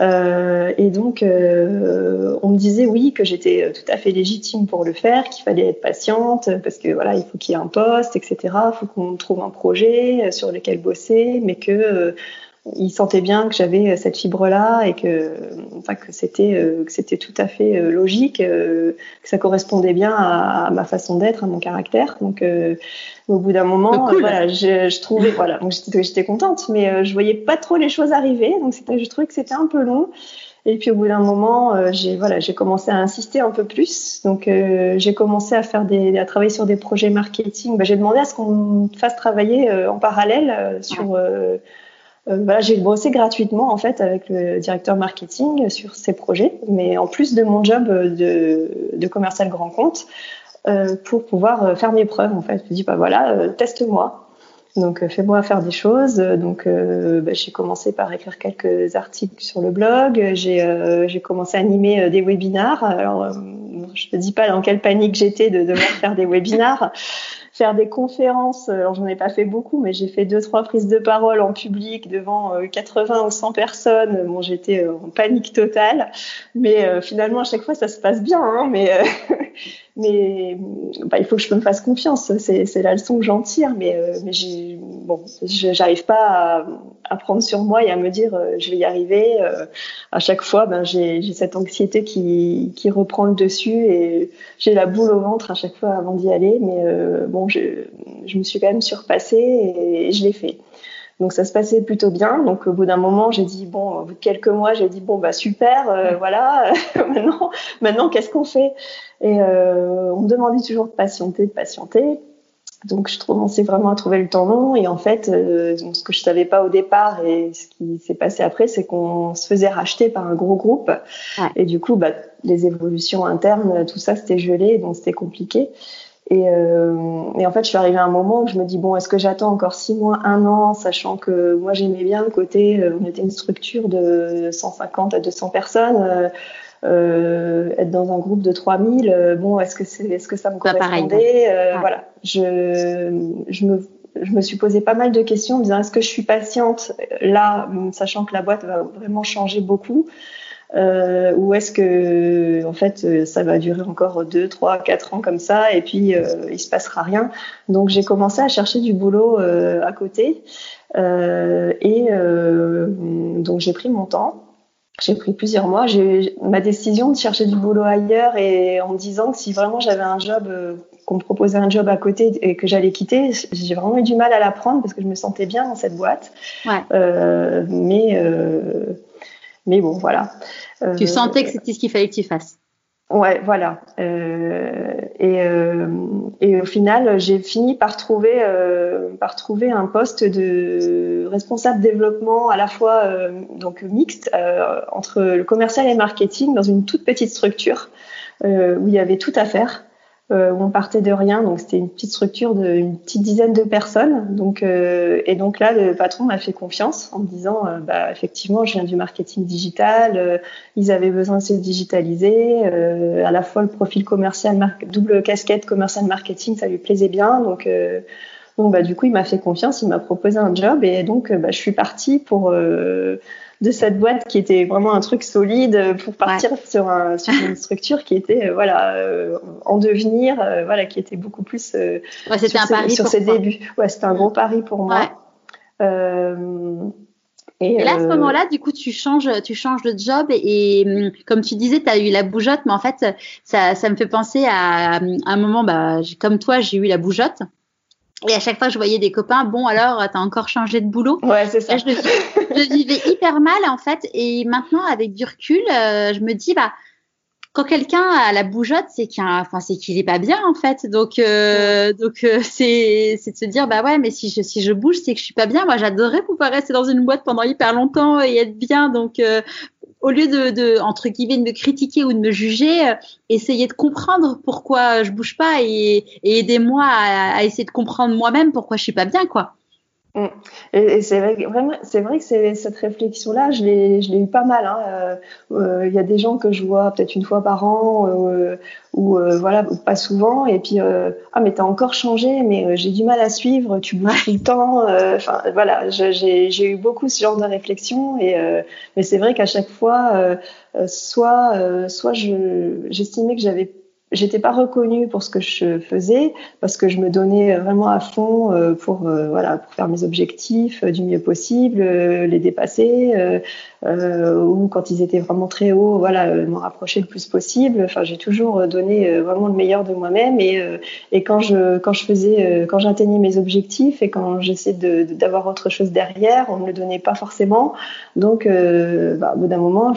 Euh, et donc, euh, on me disait oui que j'étais tout à fait légitime pour le faire, qu'il fallait être patiente parce que voilà, il faut qu'il y ait un poste, etc. Il faut qu'on trouve un projet sur lequel bosser, mais que il sentait bien que j'avais euh, cette fibre-là et que, enfin, que c'était euh, que c'était tout à fait euh, logique, que ça correspondait bien à, ma façon d'être, à mon caractère. Donc, au bout d'un moment, voilà, je, je, trouvais, voilà, donc j'étais contente, mais je voyais pas trop les choses arriver. Donc, je trouvais que c'était un peu long. Et puis au bout d'un moment, j'ai voilà, j'ai commencé à insister un peu plus. Donc j'ai commencé à faire des, à travailler sur des projets marketing. Bah, j'ai demandé à ce qu'on fasse travailler en parallèle sur euh, j'ai bossé gratuitement en fait avec le directeur marketing sur ces projets, mais en plus de mon job de, de commercial grand compte, euh, pour pouvoir euh, faire mes preuves en fait. Je dis bah voilà, euh, teste-moi. Donc fais-moi faire des choses. Donc bah, j'ai commencé par écrire quelques articles sur le blog. J'ai commencé à animer des webinars. Alors je te dis pas dans quelle panique j'étais de devoir faire des webinars faire des conférences. Alors j'en ai pas fait beaucoup, mais j'ai fait deux trois prises de parole en public devant 80 euh, ou 100 personnes. Bon, j'étais euh, en panique totale, mais euh, finalement à chaque fois ça se passe bien. Hein, mais [laughs] mais bah, il faut que je me fasse confiance. C'est la leçon que j'en tire. Mais mais j'ai bon, j'arrive pas à, à, prendre sur moi et à me dire je vais y arriver. à chaque fois, ben j'ai cette anxiété qui qui reprend le dessus et j'ai la boule au ventre à chaque fois avant d'y aller. Mais bon je, me suis quand même surpassée et, je l'ai fait. Donc ça se passait plutôt bien. Donc au bout d'un moment, j'ai dit bon, au bout de quelques mois, j'ai dit bon bah super, euh, voilà. [laughs] maintenant, maintenant qu'est-ce qu'on fait? Et euh, on me demandait toujours de patienter, de patienter. Donc je commençais vraiment à trouver le temps long. Et en fait, euh, ce que je savais pas au départ et ce qui s'est passé après, c'est qu'on se faisait racheter par un gros groupe. Et du coup, bah, les évolutions internes, tout ça, c'était gelé, donc c'était compliqué. Et, et, en fait, je suis arrivée à un moment où je me dis bon, est-ce que j'attends encore six mois, un an, sachant que moi j'aimais bien le côté, on était une structure de 150 à 200 personnes. Euh, être dans un groupe de 3000, euh, bon, est-ce que c'est, est-ce que ça me correspondait euh, Voilà, je, je me je me suis posé pas mal de questions en me disant est-ce que je suis patiente là, sachant que la boîte va vraiment changer beaucoup, euh, ou est-ce que en fait ça va durer encore 2, 3, 4 ans comme ça et puis euh, il se passera rien. Donc j'ai commencé à chercher du boulot euh, à côté et donc j'ai pris mon temps. J'ai pris plusieurs mois. J'ai ma décision de chercher du boulot ailleurs et en me disant que si vraiment j'avais un job, euh, qu'on me proposait un job à côté et que j'allais quitter, j'ai vraiment eu du mal à la prendre parce que je me sentais bien dans cette boîte. Ouais. Euh, mais euh, mais bon, voilà. tu sentais que c'était ce qu'il fallait que tu fasses. Ouais, voilà. Euh, et, euh, et, au final, j'ai fini par trouver, euh, par trouver un poste de responsable développement à la fois euh, donc mixte euh, entre le commercial et le marketing dans une toute petite structure euh, où il y avait tout à faire euh, où on partait de rien. Donc c'était une petite structure d'une petite dizaine de personnes. Donc euh, et donc là, le patron m'a fait confiance en me disant, euh, bah effectivement, je viens du marketing digital. Euh, ils avaient besoin de se digitaliser. Euh, à la fois le profil commercial, double casquette commercial marketing, ça lui plaisait bien. Donc donc bah du coup, il m'a fait confiance. Il m'a proposé un job et donc bah, je suis partie pour de cette boîte qui était vraiment un truc solide pour partir sur, un, sur, une [laughs] structure qui était euh, voilà euh, en devenir, euh, voilà qui était beaucoup plus ouais, c'était un pari sur ses débuts. Ouais, c'était un gros pari pour moi. Et, là, à ce moment-là, du coup, tu changes, tu changes de job et, hum, comme tu disais, tu as eu la bougeotte, mais en fait, ça, ça me fait penser à, à un moment, bah, comme toi, j'ai eu la bougeotte. Et à chaque fois, je voyais des copains, bon, alors, t'as encore changé de boulot? Ouais, c'est ça. je, je, vivais hyper mal, en fait. Et maintenant, avec du recul, euh, je me dis, bah, quand quelqu'un a la bougeotte, c'est qu'il, enfin, c'est qu'il est pas bien, en fait. Donc, euh, donc, euh, c'est, c'est de se dire, bah ouais, mais si je, si je bouge, c'est que je suis pas bien. Moi, j'adorerais pouvoir rester dans une boîte pendant hyper longtemps et être bien. Donc, euh, au lieu de, entre guillemets de me critiquer ou de me juger, euh, essayer de comprendre pourquoi je bouge pas et, et aidez-moi à, à, essayer de comprendre moi-même pourquoi je suis pas bien quoi. Mm. Et, c'est vrai, vraiment, c'est vrai que c'est cette réflexion-là, je l'ai, je l'ai eu pas mal. Il hein. euh, euh, y a des gens que je vois peut-être une fois par an, euh, ou euh, voilà, pas souvent. Et puis ah mais t'as encore changé, mais j'ai du mal à suivre. Tu bouges tout le temps. Enfin voilà, j'ai, j'ai eu beaucoup ce genre de réflexion. Et mais c'est vrai qu'à chaque fois, soit soit je, j'estimais que j'avais j'étais pas reconnue pour ce que je faisais parce que je me donnais vraiment à fond euh, pour euh, voilà pour faire mes objectifs euh, du mieux possible, les dépasser ou quand ils étaient vraiment très hauts, voilà m'en rapprocher le plus possible. Enfin, j'ai toujours donné vraiment le meilleur de moi-même et et quand je quand je faisais quand j'atteignais mes objectifs et quand j'essayais d'avoir autre chose derrière, on me le donnait pas forcément. Donc bah, au bout d'un moment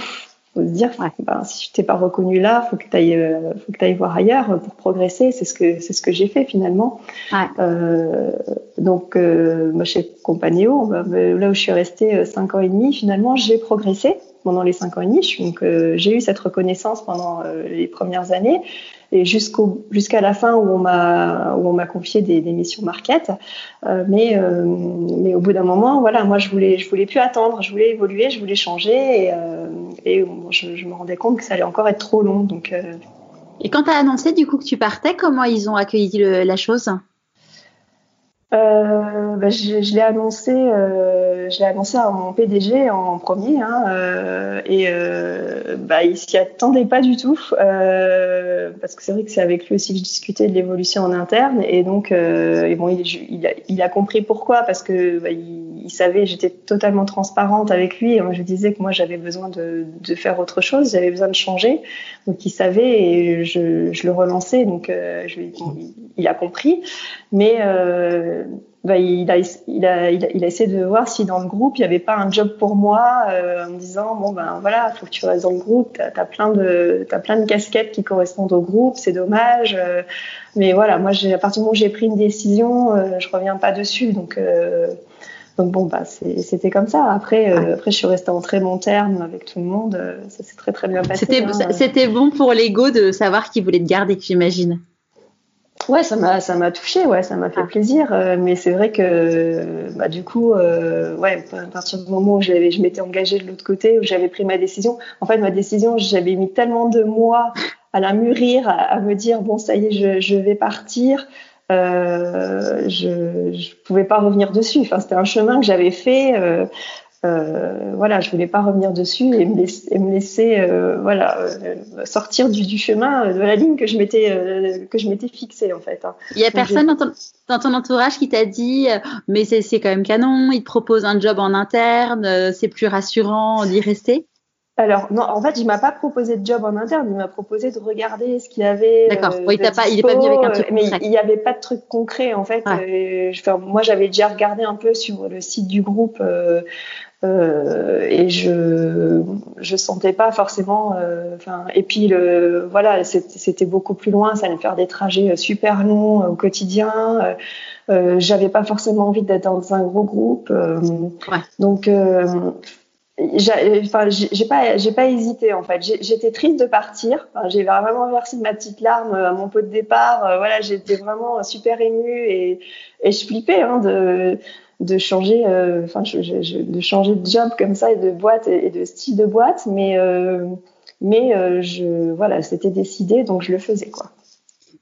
faut se dire, ben, si je t'ai pas reconnu là, faut que tu ailles, euh, faut que tu ailles voir ailleurs pour progresser. C'est ce que c'est ce que j'ai fait finalement. Ouais. Euh, donc, euh, moi, chez Compagnéo, bah, bah, là où je suis restée euh, cinq ans et demi, finalement, j'ai progressé pendant les cinq ans et demi. Donc, euh, j'ai eu cette reconnaissance pendant les premières années et jusqu'au jusqu'à la fin où on m'a où on m'a confié des, des missions market. Euh, mais euh, mais au bout d'un moment, voilà, moi je voulais je voulais plus attendre, je voulais évoluer, je voulais changer et, euh, et je, je, me rendais compte que ça allait encore être trop long. Donc euh. et quand tu as annoncé du coup que tu partais, comment ils ont accueilli le, la chose? Euh, bah, je, je l'ai annoncé, euh, je l'ai annoncé à mon PDG en premier, hein, euh, et euh, bah, il s'y attendait pas du tout, euh, parce que c'est vrai que c'est avec lui aussi que je discutais de l'évolution en interne, et donc, euh, et bon, il, il, a, il, a, compris pourquoi, parce que bah, il, il, savait, j'étais totalement transparente avec lui, et je disais que moi j'avais besoin de, de, faire autre chose, j'avais besoin de changer, donc il savait et je, je le relançais, donc je, il, a compris, mais euh, bah, il, a, il, a, il, a, il, a, essayé de voir si dans le groupe il n'y avait pas un job pour moi euh, en me disant bon ben voilà faut que tu restes dans le groupe t'as as plein de as plein de casquettes qui correspondent au groupe c'est dommage euh, mais voilà moi à partir du moment où j'ai pris une décision euh, je reviens pas dessus donc euh, donc bon bah c'était comme ça. Après euh, après je suis restée en très bon terme avec tout le monde ça s'est très très bien passé c'était hein. c'était bon pour l'ego de savoir qu'il voulait te garder j'imagine Ouais, ça m'a ça m'a touché, ouais, ça m'a fait ah. plaisir. Euh, mais c'est vrai que bah, du coup, euh, ouais, à partir du moment où j'avais, je m'étais engagée de l'autre côté, où j'avais pris ma décision. En fait, ma décision, j'avais mis tellement de mois à la mûrir, à, me dire bon, ça y est, je, je vais partir. Euh, je je pouvais pas revenir dessus. Enfin, c'était un chemin que j'avais fait. Euh, euh, voilà, je voulais pas revenir dessus et me laisser, me laisser euh, voilà, euh, sortir du, du, chemin de la ligne que je m'étais que je m'étais fixée en fait. Hein. Il y a personne dans ton, dans ton, entourage qui t'a dit mais c'est quand même canon, il te propose un job en interne, c'est plus rassurant d'y rester? Alors non, en fait, il m'a pas proposé de job en interne, il m'a proposé de regarder ce qu'il y avait. D'accord. il pas, il est pas venu avec un truc mais il n'y avait pas de truc concret en fait. moi, j'avais déjà regardé un peu sur le site du groupe euh, et je je sentais pas forcément euh, enfin et puis le voilà c'était beaucoup plus loin ça allait me faire des trajets super longs au quotidien. Euh, j'avais pas forcément envie d'être dans un gros groupe ouais. donc enfin j'ai pas j'ai pas hésité en fait. J'étais triste de partir. Enfin, j'ai vraiment versé ma petite larme à mon pot de départ. Voilà j'étais vraiment super émue et et je flippais hein, de de changer, euh, de changer de job comme ça et de boîte et, de style de boîte, mais euh, mais euh, je voilà, c'était décidé, donc je le faisais quoi.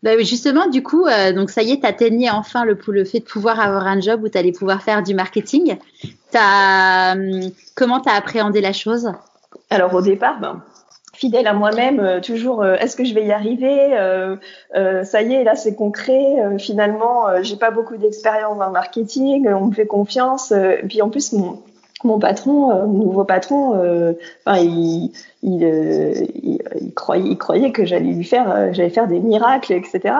Bah justement, du coup, donc ça y est, tu atteignais enfin le, le fait de pouvoir avoir un job où tu allais pouvoir faire du marketing. As, hum, comment tu as appréhendé la chose? Alors au départ, ben, fidèle à moi-même, euh, toujours euh, est-ce que je vais y arriver euh, Ça y est, là c'est concret. finalement, j'ai pas beaucoup d'expérience le marketing, on me fait confiance. et puis en plus, mon, mon patron, euh, mon nouveau patron, euh, il, il, euh, il, croyait, il croyait que j'allais lui faire, j'allais faire des miracles, etc.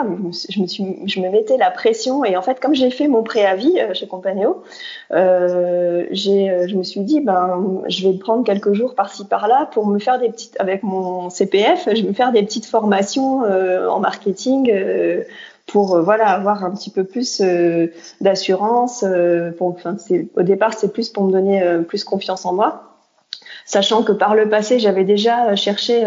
Je me, suis, je me mettais la pression et en fait, comme j'ai fait mon préavis chez Compagnéo, j'ai, je me suis dit, ben, je vais prendre quelques jours par-ci par-là pour me faire des petites, avec mon CPF, je vais me faire des petites formations en marketing pour euh, voilà avoir un petit peu plus euh, d'assurance. Euh, enfin, au départ, c'est plus pour me donner plus confiance en moi, sachant que par le passé, j'avais déjà cherché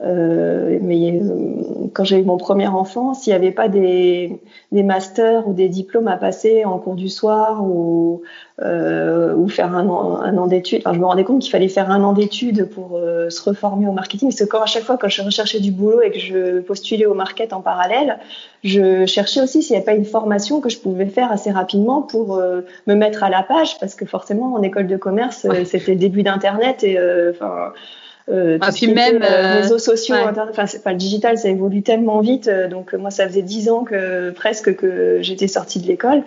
mais euh, quand j'ai eu mon premier enfant, s'il n'y avait pas des, des, masters ou des diplômes à passer en cours du soir ou, euh, ou faire un an, un an d'études, enfin, je me rendais compte qu'il fallait faire un an d'études pour euh, se reformer au marketing. Parce que quand à chaque fois, quand je recherchais du boulot et que je postulais au market en parallèle, je cherchais aussi s'il n'y avait pas une formation que je pouvais faire assez rapidement pour me mettre à la page, parce que forcément, en école de commerce, c'était le début d'Internet et enfin euh, ah, puis même euh, euh, réseaux sociaux, enfin le digital, ça évolue tellement vite. Euh, donc moi, ça faisait dix ans que presque que j'étais sortie de l'école.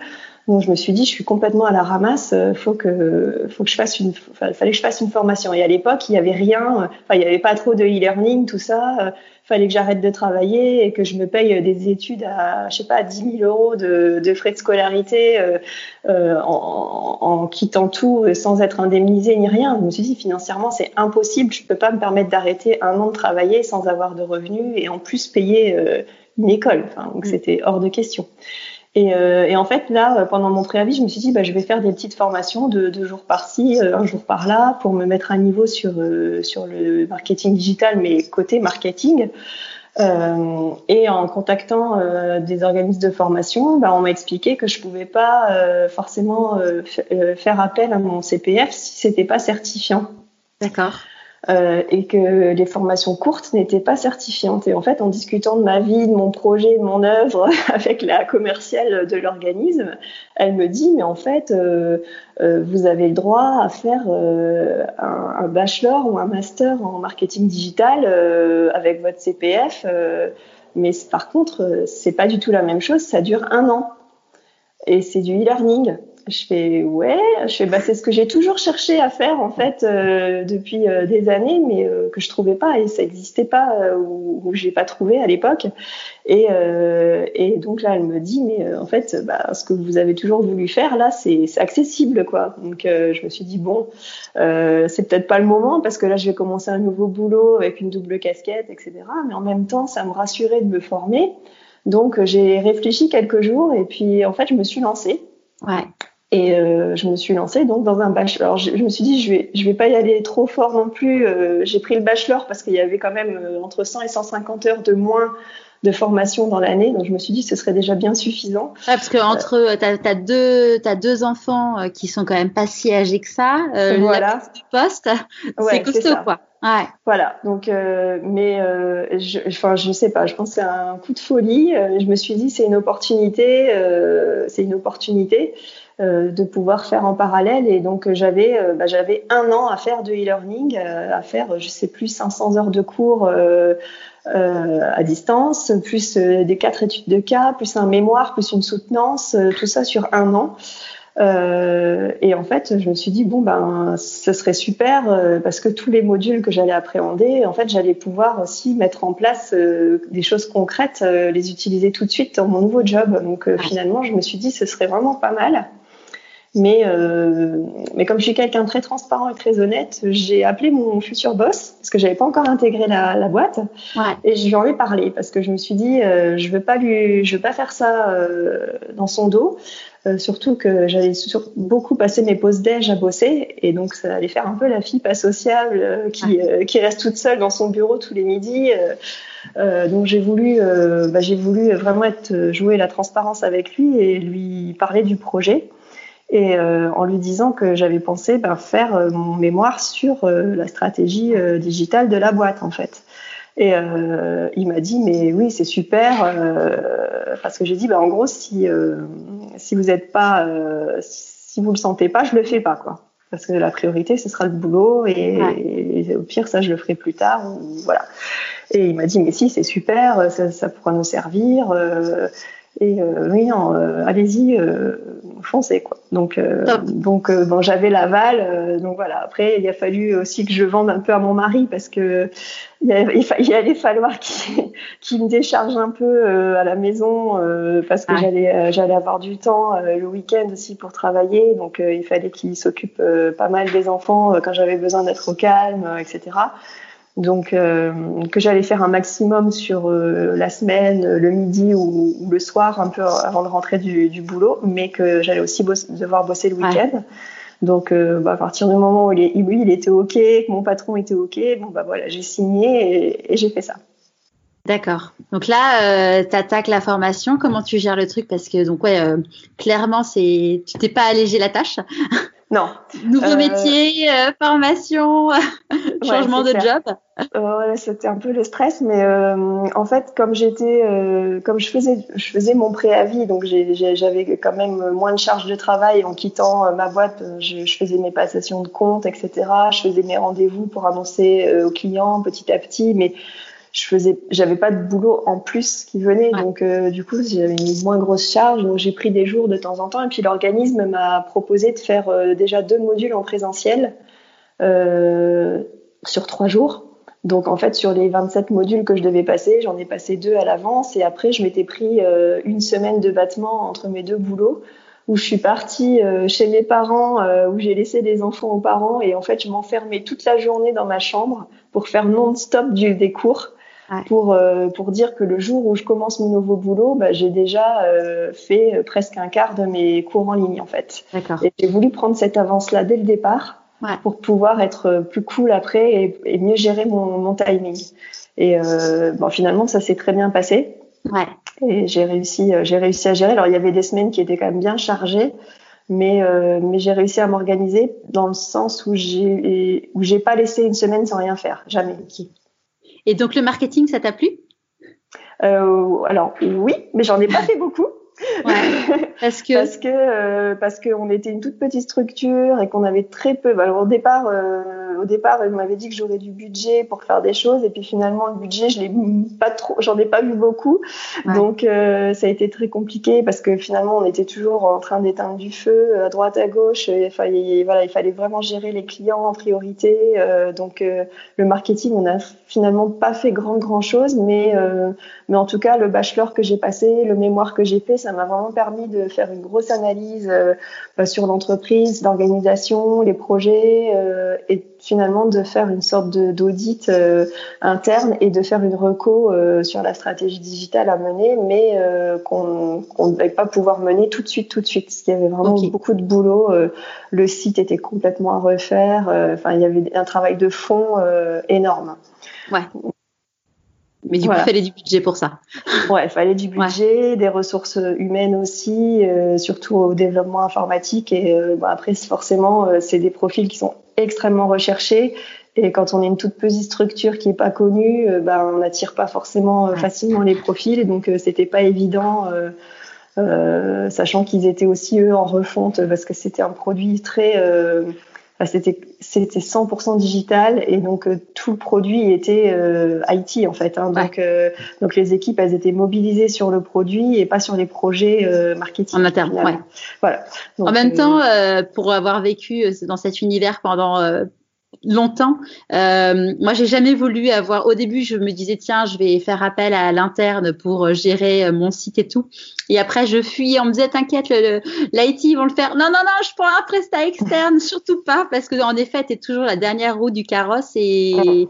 Donc je me suis dit, je suis complètement à la ramasse. Faut que, faut que je fasse une, fallait que je fasse une formation. Et à l'époque, il y avait rien. Enfin, il n'y avait pas trop de e-learning, tout ça fallait que j'arrête de travailler et que je me paye des études à, je sais pas, à 10 000 euros de, de frais de scolarité euh, euh, en, en, quittant tout sans être indemnisée ni rien. Je me suis dit financièrement c'est impossible, je peux pas me permettre d'arrêter un an de travailler sans avoir de revenus et en plus payer euh, une école. Enfin, donc mm. c'était hors de question. Et, euh, et, en fait, là, pendant mon préavis, je me suis dit, bah, je vais faire des petites formations de deux jours par-ci, euh, un jour par-là, pour me mettre à niveau sur, euh, sur le marketing digital, mais côté marketing. Euh, et en contactant euh, des organismes de formation, bah, on m'a expliqué que je pouvais pas forcément faire appel à mon CPF si c'était pas certifiant. D'accord. Euh, et que les formations courtes n'étaient pas certifiantes. Et en fait, en discutant de ma vie, de mon projet, de mon œuvre [laughs] avec la commerciale de l'organisme, elle me dit, mais en fait, euh, euh, vous avez le droit à faire un, un, bachelor ou un master en marketing digital avec votre CPF, mais par contre, c'est pas du tout la même chose, ça dure un an. Et c'est du e-learning. Je fais ouais, je fais bah c'est ce que j'ai toujours cherché à faire en fait euh, depuis euh, des années, mais euh, que je trouvais pas et ça n'existait pas ou, ou j'ai pas trouvé à l'époque. Et, et donc là elle me dit mais en fait bah, ce que vous avez toujours voulu faire là c'est accessible quoi. Donc je me suis dit bon c'est peut-être pas le moment parce que là je vais commencer un nouveau boulot avec une double casquette etc. Mais en même temps ça me rassurait de me former. Donc j'ai réfléchi quelques jours et puis en fait je me suis lancée. Ouais. Et euh, je me suis lancée donc dans un bachelor. Je, je, me suis dit je vais je vais pas y aller trop fort non plus. Euh, j'ai pris le bachelor parce qu'il y avait quand même euh, entre 100 et 150 heures de moins de formation dans l'année. Donc je me suis dit ce serait déjà bien suffisant. Ouais, parce que entre tu as, deux as deux enfants qui sont quand même pas si âgés que ça. voilà. La poste, c'est costaud quoi. Ouais. Voilà. Donc, euh, mais euh, je, enfin, je sais pas. Je pense que c'est un coup de folie. Euh, je me suis dit, c'est une opportunité. Euh, c'est une opportunité euh, de pouvoir faire en parallèle. Et donc, j'avais, bah, j'avais un an à faire de e-learning, à faire, je sais plus, 500 heures de cours. à distance, plus des quatre études de cas, plus un mémoire, plus une soutenance, tout ça sur un an. Euh, et en fait, je me suis dit bon ben, ce serait super euh, parce que tous les modules que j'allais appréhender, en fait, j'allais pouvoir aussi mettre en place euh, des choses concrètes, euh, les utiliser tout de suite dans mon nouveau job. Donc finalement, je me suis dit ce serait vraiment pas mal. Mais mais comme je suis quelqu'un de très transparent et très honnête, j'ai appelé mon futur boss parce que j'avais pas encore intégré la, la boîte ouais. et je lui en ai parlé parce que je me suis dit je veux pas lui, je veux pas faire ça dans son dos. Euh, surtout que j'allais beaucoup passer mes pauses déj à bosser et donc ça allait faire un peu la fille pas sociable euh, qui, euh, qui reste toute seule dans son bureau tous les midis. donc j'ai voulu, bah, j'ai voulu vraiment être jouer la transparence avec lui et lui parler du projet et en lui disant que j'avais pensé bah, faire mon mémoire sur la stratégie digitale de la boîte en fait. Et euh, il m'a dit mais oui c'est super euh, parce que j'ai dit bah en gros si euh, si vous êtes pas euh, si vous le sentez pas je le fais pas quoi. Parce que la priorité ce sera le boulot et, et, au pire ça je le ferai plus tard ou, voilà. Et il m'a dit mais si c'est super ça, ça pourra nous servir euh, et euh, oui, euh, allez-y, euh, foncez quoi. Donc, euh, donc euh, bon, j'avais l'aval. donc voilà. Après, il a fallu aussi que je vende un peu à mon mari parce que il, il, allait falloir [laughs] qu'il me décharge un peu à la maison parce que j'allais j'allais avoir du temps le week-end aussi pour travailler. Donc il fallait qu'il s'occupe pas mal des enfants quand j'avais besoin d'être au calme, etc. Donc euh, que j'allais faire un maximum sur euh, la semaine, le midi ou, ou, le soir, un peu avant de rentrer du, du boulot, mais que j'allais aussi devoir bosser le week-end. Donc euh, bah, à partir du moment où il, est, lui, il était ok, que mon patron était ok, bon bah voilà, j'ai signé et, et j'ai fait ça. D'accord. Donc là, tu attaques la formation. Comment tu gères le truc? Parce que donc ouais, clairement, c'est tu t'es pas allégé la tâche. [laughs] Non. Nouveau euh... métier, euh, formation, [laughs] changement de job. Ouais, c'était un peu le stress, mais euh, en fait, comme j'étais, comme je faisais, je faisais mon préavis, donc j'avais quand même moins de charge de travail en quittant ma boîte. Je, je, faisais mes passations de compte, etc. Je faisais mes rendez-vous pour annoncer aux clients petit à petit, mais je faisais, j'avais pas de boulot en plus qui venait, donc euh, du coup j'avais une moins grosse charge, donc j'ai pris des jours de temps en temps. Et puis l'organisme m'a proposé de faire euh, déjà deux modules en présentiel euh, sur trois jours. Donc en fait sur les 27 modules que je devais passer, j'en ai passé deux à l'avance et après je m'étais pris une semaine de battement entre mes deux boulots où je suis partie chez mes parents, où j'ai laissé les enfants aux parents et en fait je m'enfermais toute la journée dans ma chambre pour faire non-stop des cours pour euh, pour dire que le jour où je commence mon nouveau boulot, bah, j'ai déjà euh, fait euh, presque un quart de mes cours en ligne en fait. Et j'ai voulu prendre cette avance-là dès le départ ouais. pour pouvoir être plus cool après et, et mieux gérer mon, mon timing. Et bon, finalement, ça s'est très bien passé. Ouais. Et j'ai réussi, j'ai réussi à gérer. Alors il y avait des semaines qui étaient quand même bien chargées, mais euh, mais j'ai réussi à m'organiser dans le sens où j'ai où j'ai pas laissé une semaine sans rien faire, jamais. Et donc le marketing, ça t'a plu? Euh, Alors oui, mais j'en ai pas [laughs] fait beaucoup. Ouais, parce que parce que euh, parce qu'on était une toute petite structure et qu'on avait très peu. Bah, alors, au départ, euh, au départ, il m'avait dit que j'aurais du budget pour faire des choses et puis finalement le budget, je l'ai pas trop, j'en ai pas vu beaucoup. Ouais. Donc euh, ça a été très compliqué parce que finalement on était toujours en train d'éteindre du feu à droite à gauche. Il fallait voilà, il fallait vraiment gérer les clients en priorité. Euh, donc euh, le marketing, on a finalement pas fait grand grand chose, mais mais en tout cas le bachelor que j'ai passé, le mémoire que j'ai fait, ça m'a vraiment permis de faire une grosse analyse euh, bah, sur l'entreprise, l'organisation, les projets euh, et finalement de faire une sorte d'audit euh, interne et de faire une reco euh, sur la stratégie digitale à mener, mais euh, qu'on ne devait pas pouvoir mener tout de suite, tout de suite, parce qu'il y avait vraiment okay. beaucoup de boulot. Euh, le site était complètement à refaire. Enfin, il y avait un travail de fond énorme. Ouais. Mais du coup, il fallait du budget pour ça. Ouais, il fallait du budget, des ressources humaines aussi, euh, surtout au développement informatique. Et euh, bah, après, forcément, euh, c'est des profils qui sont extrêmement recherchés. Et quand on est une toute petite structure qui est pas connue, bah, on n'attire pas forcément facilement les profils. Et donc, c'était pas évident. sachant qu'ils étaient aussi eux en refonte parce que c'était un produit très c'était c'était 100% digital et donc euh, tout le produit était euh, IT en fait. Hein, donc euh, donc les équipes elles étaient mobilisées sur le produit et pas sur les projets marketing. En interne, ouais. Voilà. en même temps, pour avoir vécu dans cet univers pendant longtemps. Euh, moi, j'ai jamais voulu avoir. Au début, je me disais tiens, je vais faire appel à l'interne pour euh, gérer euh, mon site et tout. Et après, je fuyais. On me disait t'inquiète, l'IT ils vont le faire. Non, non, non, je prends un prestat externe, [laughs] surtout pas, parce que en effet, t'es toujours la dernière roue du carrosse et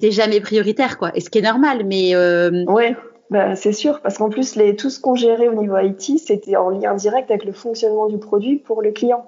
t'es jamais prioritaire, quoi. Et ce qui est normal, mais. Euh... Ouais. Ben, c'est sûr, parce qu'en plus, les, tout ce qu'on gérait au niveau IT, c'était en lien direct avec le fonctionnement du produit pour le client.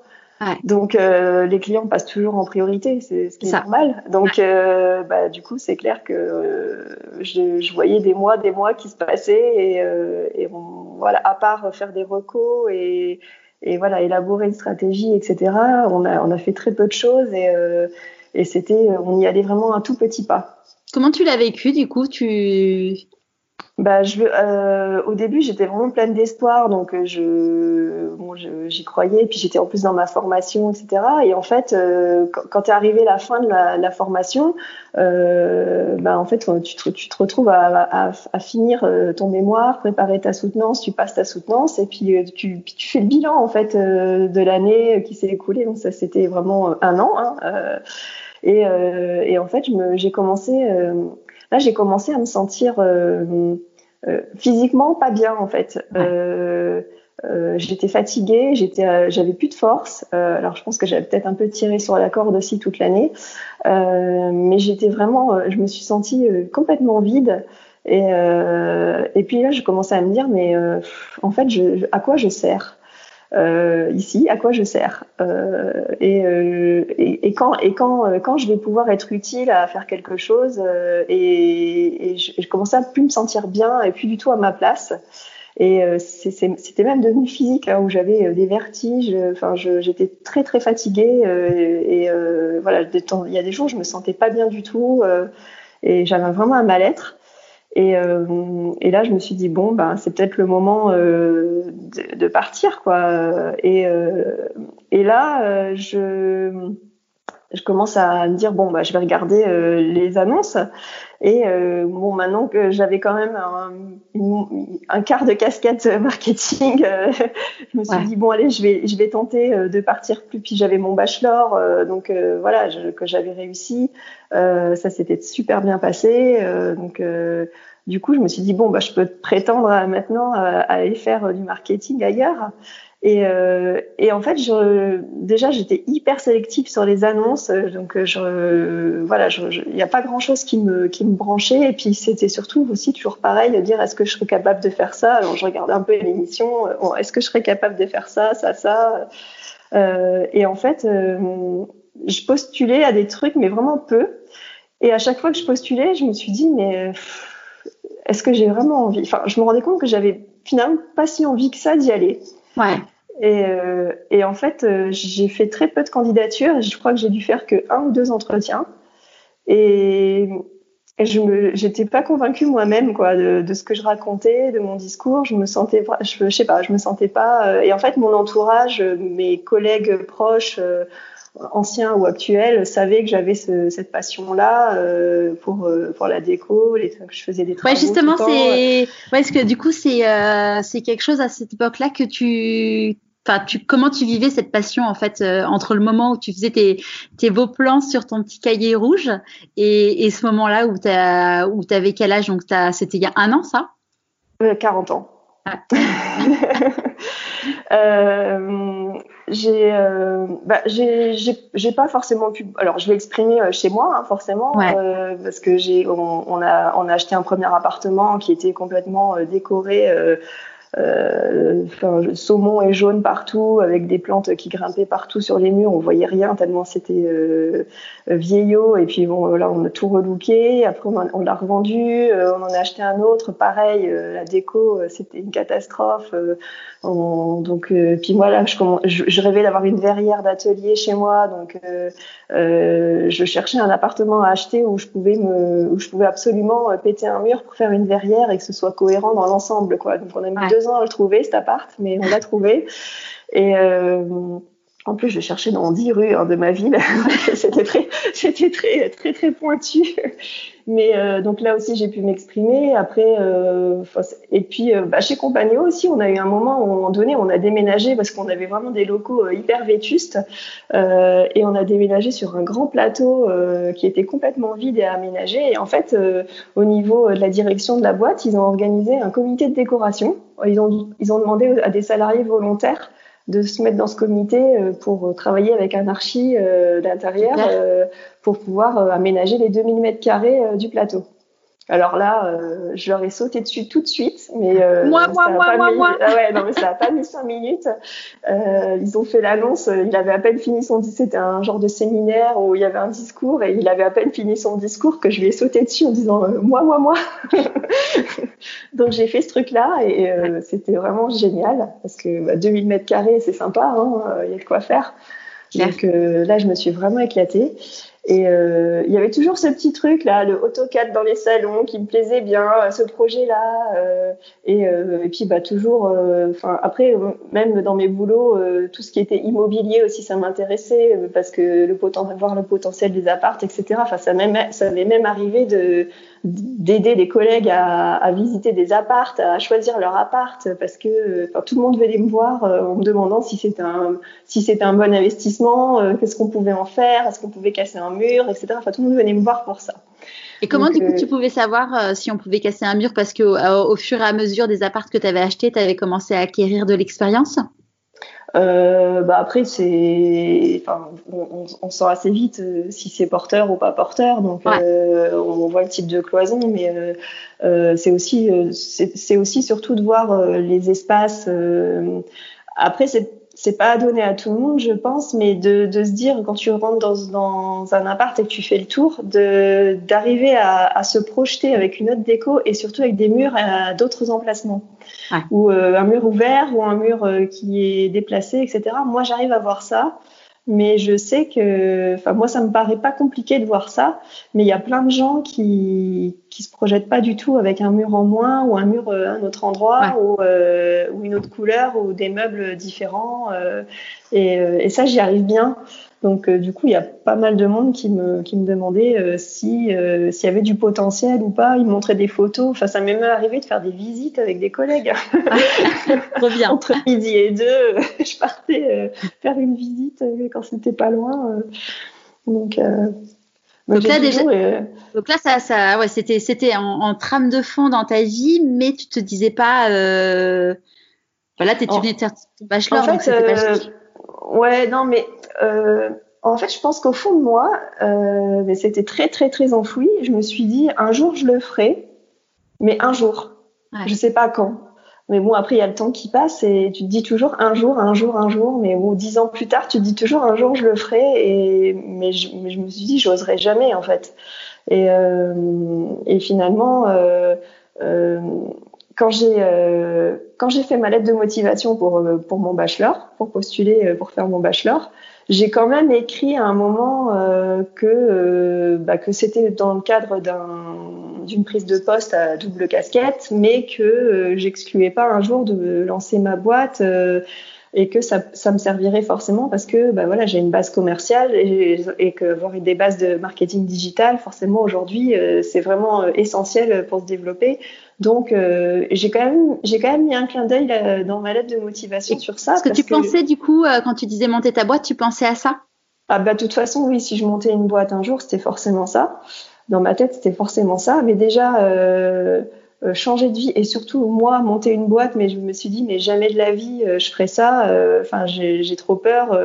Donc euh, les clients passent toujours en priorité, c'est ce qui est normal. Donc euh, bah, du coup c'est clair que euh, je, je, voyais des mois, des mois qui se passaient et, euh, et on, voilà à part faire des recos et, et voilà élaborer une stratégie etc. On a on a fait très peu de choses et, euh, et c'était on y allait vraiment un tout petit pas. Comment tu l'as vécu du coup? Tu bah, je, euh, au début, j'étais vraiment pleine d'espoir, donc euh, je, bon, j'y croyais. Puis j'étais en plus dans ma formation, etc. Et en fait, euh, quand, quand est arrivé la fin de la, la formation, euh, bah, en fait, tu te, tu te retrouves à, à, à, finir euh, ton mémoire, préparer ta soutenance, tu passes ta soutenance, et puis euh, tu, tu fais le bilan en fait de l'année qui s'est écoulée. Donc ça, c'était vraiment un an. Hein, et, et, en fait, j'ai commencé là, j'ai commencé à me sentir euh, euh, physiquement pas bien en fait. Euh, j'étais fatiguée, j'étais, j'avais plus de force. alors je pense que j'avais peut-être un peu tiré sur la corde aussi toute l'année, mais j'étais vraiment, je me suis sentie complètement vide. Et, et puis là, je commençais à me dire, mais en fait, je, à quoi je sers? Euh, ici, à quoi je sers euh, et, euh, et, quand et quand euh, quand je vais pouvoir être utile à faire quelque chose euh, et, et je, je, commençais à plus me sentir bien et plus du tout à ma place. Et c'était même devenu physique hein, où j'avais des vertiges. Enfin, j'étais très très fatiguée et voilà. Il y a des jours je me sentais pas bien du tout et j'avais vraiment un mal-être. Et, euh, et, là, je me suis dit bon, ben c'est peut-être le moment euh, de, de, partir, quoi. Et, euh, et là, euh, je je commence à me dire bon, bah je vais regarder euh, les annonces. Et euh, bon, maintenant que j'avais quand même un, un, quart de casquette marketing, [laughs] je me suis dit bon, allez, je vais je vais tenter de partir plus. Puis j'avais mon bachelor, donc voilà, je, que j'avais réussi. ça s'était super bien passé, donc du coup, je me suis dit bon, bah, je peux prétendre maintenant à, aller faire du marketing ailleurs. Et, euh, et en fait, déjà, j'étais hyper sélective sur les annonces, donc je, voilà, il n'y a pas grand chose qui me branchait. Et puis c'était surtout aussi toujours pareil de dire est-ce que je serais capable de faire ça? Alors je regardais un peu l'émission, est-ce que je serais capable de faire ça, ça, ça? Euh, et en fait, euh, je postulais à des trucs, mais vraiment peu. Et à chaque fois que je postulais, je me suis dit mais est-ce que j'ai vraiment envie? Enfin, je me rendais compte que j'avais finalement pas si envie que ça d'y aller. Ouais. Et, euh, et en fait, euh, j'ai fait très peu de candidatures. Je crois que j'ai dû faire que un ou deux entretiens. Et, et je j'étais pas convaincue moi-même quoi de, de, ce que je racontais, de mon discours. Je me sentais, je, je sais pas, je me sentais pas. Euh, et en fait, mon entourage, mes collègues proches anciens ou actuels savaient que j'avais ce, cette passion-là pour pour la déco, les, que je faisais des travaux. Ouais, justement, c'est ouais, parce que du coup, c'est c'est quelque chose à cette époque-là que tu Enfin, tu, comment tu vivais cette passion en fait euh, entre le moment où tu faisais tes, tes beaux plans sur ton petit cahier rouge et, et ce moment-là où tu où avais quel âge? Donc c'était il y a un an ça? 40 ans. Ah. [laughs] euh, j'ai euh, bah, j'ai pas forcément pu alors je l'ai exprimé euh, chez moi hein, forcément euh, parce que j'ai on, on, a on a acheté un premier appartement qui était complètement euh, décoré enfin, saumon et jaune partout, avec des plantes qui grimpaient partout sur les murs. On voyait rien tellement c'était vieillot. Et puis bon, là, on a tout relooké. Après, on, l'a revendu. on en a acheté un autre. Pareil, la déco, c'était une catastrophe. Donc, puis moi là, je, je, je rêvais d'avoir une verrière d'atelier chez moi. Donc, je cherchais un appartement à acheter où je pouvais me, où je pouvais absolument péter un mur pour faire une verrière et que ce soit cohérent dans l'ensemble, quoi. Donc, on a mis deux ans à le trouver, cet appart, mais on l'a trouvé. Et euh, en plus, je cherchais dans 10 rues hein, de ma ville. [laughs] c'était très, [laughs] c'était très, très, très pointu. Mais euh, donc là aussi, j'ai pu m'exprimer. Après, euh, et puis euh, bah, chez Compagno aussi, on a eu un moment où, à un on a déménagé parce qu'on avait vraiment des locaux hyper vétustes. et on a déménagé sur un grand plateau qui était complètement vide et aménagé. Et en fait, au niveau de la direction de la boîte, ils ont organisé un comité de décoration. Ils ont, ils ont demandé à des salariés volontaires de se mettre dans ce comité euh, pour euh, travailler avec un archi euh, d'intérieur pour pouvoir aménager les 2000 mètres carrés du plateau. Alors là, euh, je leur ai sauté dessus tout de suite, mais euh, moi, moi, moi, moi, moi. Ah ouais, non mais ça a pas mis cinq minutes. Euh, ils ont fait l'annonce. Il avait à peine fini son discours. C'était un genre de séminaire où il y avait un discours et il avait à peine fini son discours que je lui ai sauté dessus en disant euh, moi, moi, moi. [laughs] Donc j'ai fait ce truc-là et euh, c'était vraiment génial parce que bah, 2000 mètres carrés, c'est sympa. Hein, il y a de quoi faire. Donc là, je me suis vraiment éclatée. Et euh, il y avait toujours ce petit truc là, le AutoCAD dans les salons qui me plaisait bien, euh, ce projet-là. Euh, et, euh, et, puis bah toujours, euh, enfin après même dans mes boulots, tout ce qui était immobilier aussi ça m'intéressait parce que le voir le potentiel des appartes, etc. Enfin ça même, ça m'est même arrivé de d'aider des collègues à, à, visiter des appartes, à choisir leur appart, parce que enfin, tout le monde venait me voir en me demandant si c'était un si c'était un bon investissement, qu'est-ce qu'on pouvait en faire, est-ce qu'on pouvait casser un mur, etc. Enfin, tout le monde venait me voir pour ça. Et comment, du coup, euh, tu pouvais savoir euh, si on pouvait casser un mur Parce qu'au euh, au fur et à mesure des apparts que tu avais achetés, tu avais commencé à acquérir de l'expérience? Bah après, c'est, enfin, on, on, sent assez vite si c'est porteur ou pas porteur. Donc, on voit le type de cloison, mais c'est aussi, c'est aussi surtout de voir les espaces. après, c'est c'est pas donné à tout le monde, je pense, mais de, de se dire quand tu rentres dans, dans, un appart et que tu fais le tour, de d'arriver à, à, se projeter avec une autre déco et surtout avec des murs à d'autres emplacements, ou euh, un mur ouvert ou un mur euh, qui est déplacé, etc. Moi, j'arrive à voir ça mais je sais que, enfin moi ça me paraît pas compliqué de voir ça, mais il y a plein de gens qui qui se projettent pas du tout avec un mur en moins ou un mur à euh, un autre endroit ou, euh, ou une autre couleur ou des meubles différents euh, et, euh, et, ça j'y arrive bien. Donc euh, du coup, il y a pas mal de monde qui me, qui me demandait euh, si euh, s'il y avait du potentiel ou pas. Ils montraient des photos. Enfin, ça m'est même arrivé de faire des visites avec des collègues. [laughs] Trop bien. Entre midi et deux, je partais faire une visite quand c'était pas loin. donc donc là, déjà, donc là, ça, ça, ouais, c'était, c'était en, en, trame de fond dans ta vie, mais tu te disais pas, voilà, t'es, tu venais de faire ton bachelor, en fait, donc pas... ouais, non, mais euh, en fait, je pense qu'au fond de moi, euh, mais c'était très très très enfoui. Je me suis dit un jour je le ferai, mais un jour. Ouais. Je sais pas quand. Mais bon, après il y a le temps qui passe et tu te dis toujours un jour, un jour, un jour. Mais bon, dix ans plus tard, tu te dis toujours un jour je le ferai. Et mais je, mais je me suis dit j'oserais jamais en fait. Et, euh, et finalement. Euh, euh, quand j'ai quand j'ai fait ma lettre de motivation pour pour mon bachelor, pour postuler pour faire mon bachelor, j'ai quand même écrit à un moment euh, que, euh, bah, que c'était dans le cadre d'une prise de poste à double casquette, mais que euh, j'excluais pas un jour de lancer ma boîte euh, et que ça, ça, me servirait forcément parce que bah, voilà, j'ai une base commerciale et, et que avoir des bases de marketing digital, forcément aujourd'hui, c'est vraiment essentiel pour se développer. Donc, euh, j'ai quand même, j'ai quand même mis un clin d'œil dans ma lettre de motivation sur ça. Est-ce que tu pensais du coup, euh, quand tu disais monter ta boîte, tu pensais à ça? Ah bah de toute façon, oui. Si je montais une boîte un jour, c'était forcément ça. Dans ma tête, c'était forcément ça. Mais déjà. Euh, euh changer de vie et surtout moi monter une boîte mais je me suis dit mais jamais de la vie euh, je ferai ça enfin j'ai trop peur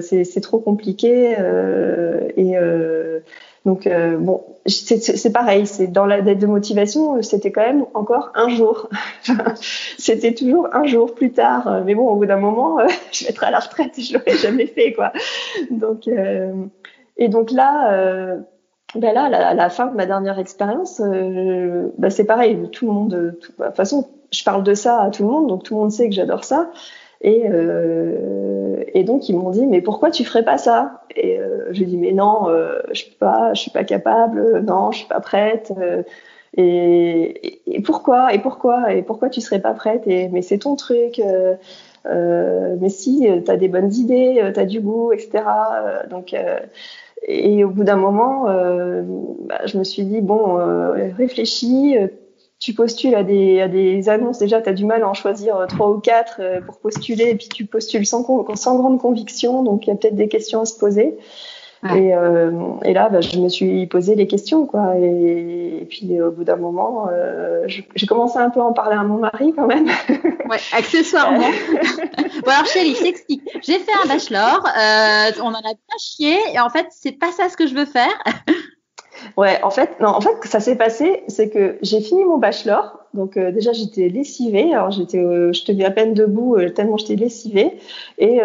c'est trop compliqué et Donc bon, c'est pareil, c'est dans la dette de motivation, c'était quand même encore un jour. [laughs] c'était toujours un jour plus tard. Mais bon, au bout d'un moment, [laughs] je vais être à la retraite, je l'aurais jamais fait quoi. Donc et donc là ben là, la, fin de ma dernière expérience, euh, ben c'est pareil. Tout le monde, tout, bah, de toute façon, je parle de ça à tout le monde, donc tout le monde sait que j'adore ça. Et, euh, et donc ils m'ont dit mais pourquoi tu ferais pas ça? Et euh, je dis mais non, euh, je peux pas, je suis pas capable, non, je suis pas prête. Euh, et, et, pourquoi Et pourquoi Et pourquoi tu serais pas prête? Et mais c'est ton truc. mais si, tu as des bonnes idées, tu as du goût, etc. donc et au bout d'un moment, euh, bah, je me suis dit, bon, euh, réfléchis, euh, tu postules à des, à des annonces, déjà, tu as du mal à en choisir euh, trois ou quatre pour postuler, et puis tu postules sans, sans grande conviction, donc il y a peut-être des questions à se poser. Et, euh, et, là, bah, je me suis posé les questions, quoi. Et, puis, au bout d'un moment, euh, j'ai commencé un peu à en parler à mon mari, quand même. [laughs] Ouais, accessoirement. [laughs] bon, alors, chérie, je t'explique. J'ai fait un bachelor, euh, on en a bien chié, et en fait, c'est pas ça ce que je veux faire. Ouais, en fait, non, en fait, ça s'est passé, c'est que j'ai fini mon bachelor. Donc euh, déjà j'étais lessivée, alors j'étais, euh, je tenais à peine debout euh, tellement j'étais lessivée. Et,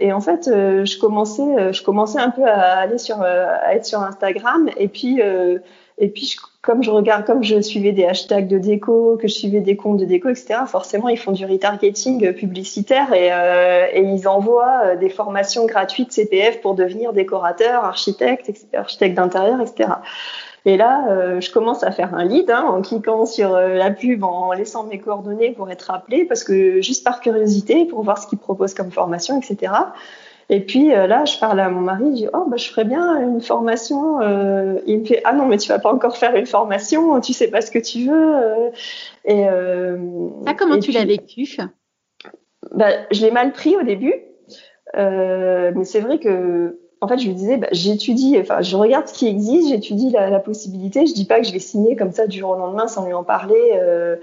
et en fait, je commençais, je commençais un peu à aller sur, à être sur Instagram. Et puis, et puis comme je regarde, comme je suivais des hashtags de déco, que je suivais des comptes de déco, etc. Forcément, ils font du retargeting publicitaire et, et ils envoient des formations gratuites CPF pour devenir décorateur, architecte, architecte d'intérieur, etc. Et là, euh, je commence à faire un lead hein, en cliquant sur euh, la pub, en laissant mes coordonnées pour être appelé, parce que juste par curiosité, pour voir ce qu'ils proposent comme formation, etc. Et puis euh, là, je parle à mon mari, je dis oh bah je ferais bien une formation. il me fait ah non mais tu vas pas encore faire une formation, tu sais pas ce que tu veux. et ah, comment tu l'as vécu? Bah, je l'ai mal pris au début, mais c'est vrai que en fait, je lui disais, bah, j'étudie, enfin, je regarde ce qui existe, j'étudie la, la, possibilité. Je dis pas que je vais signer comme ça du jour au lendemain sans lui en parler euh,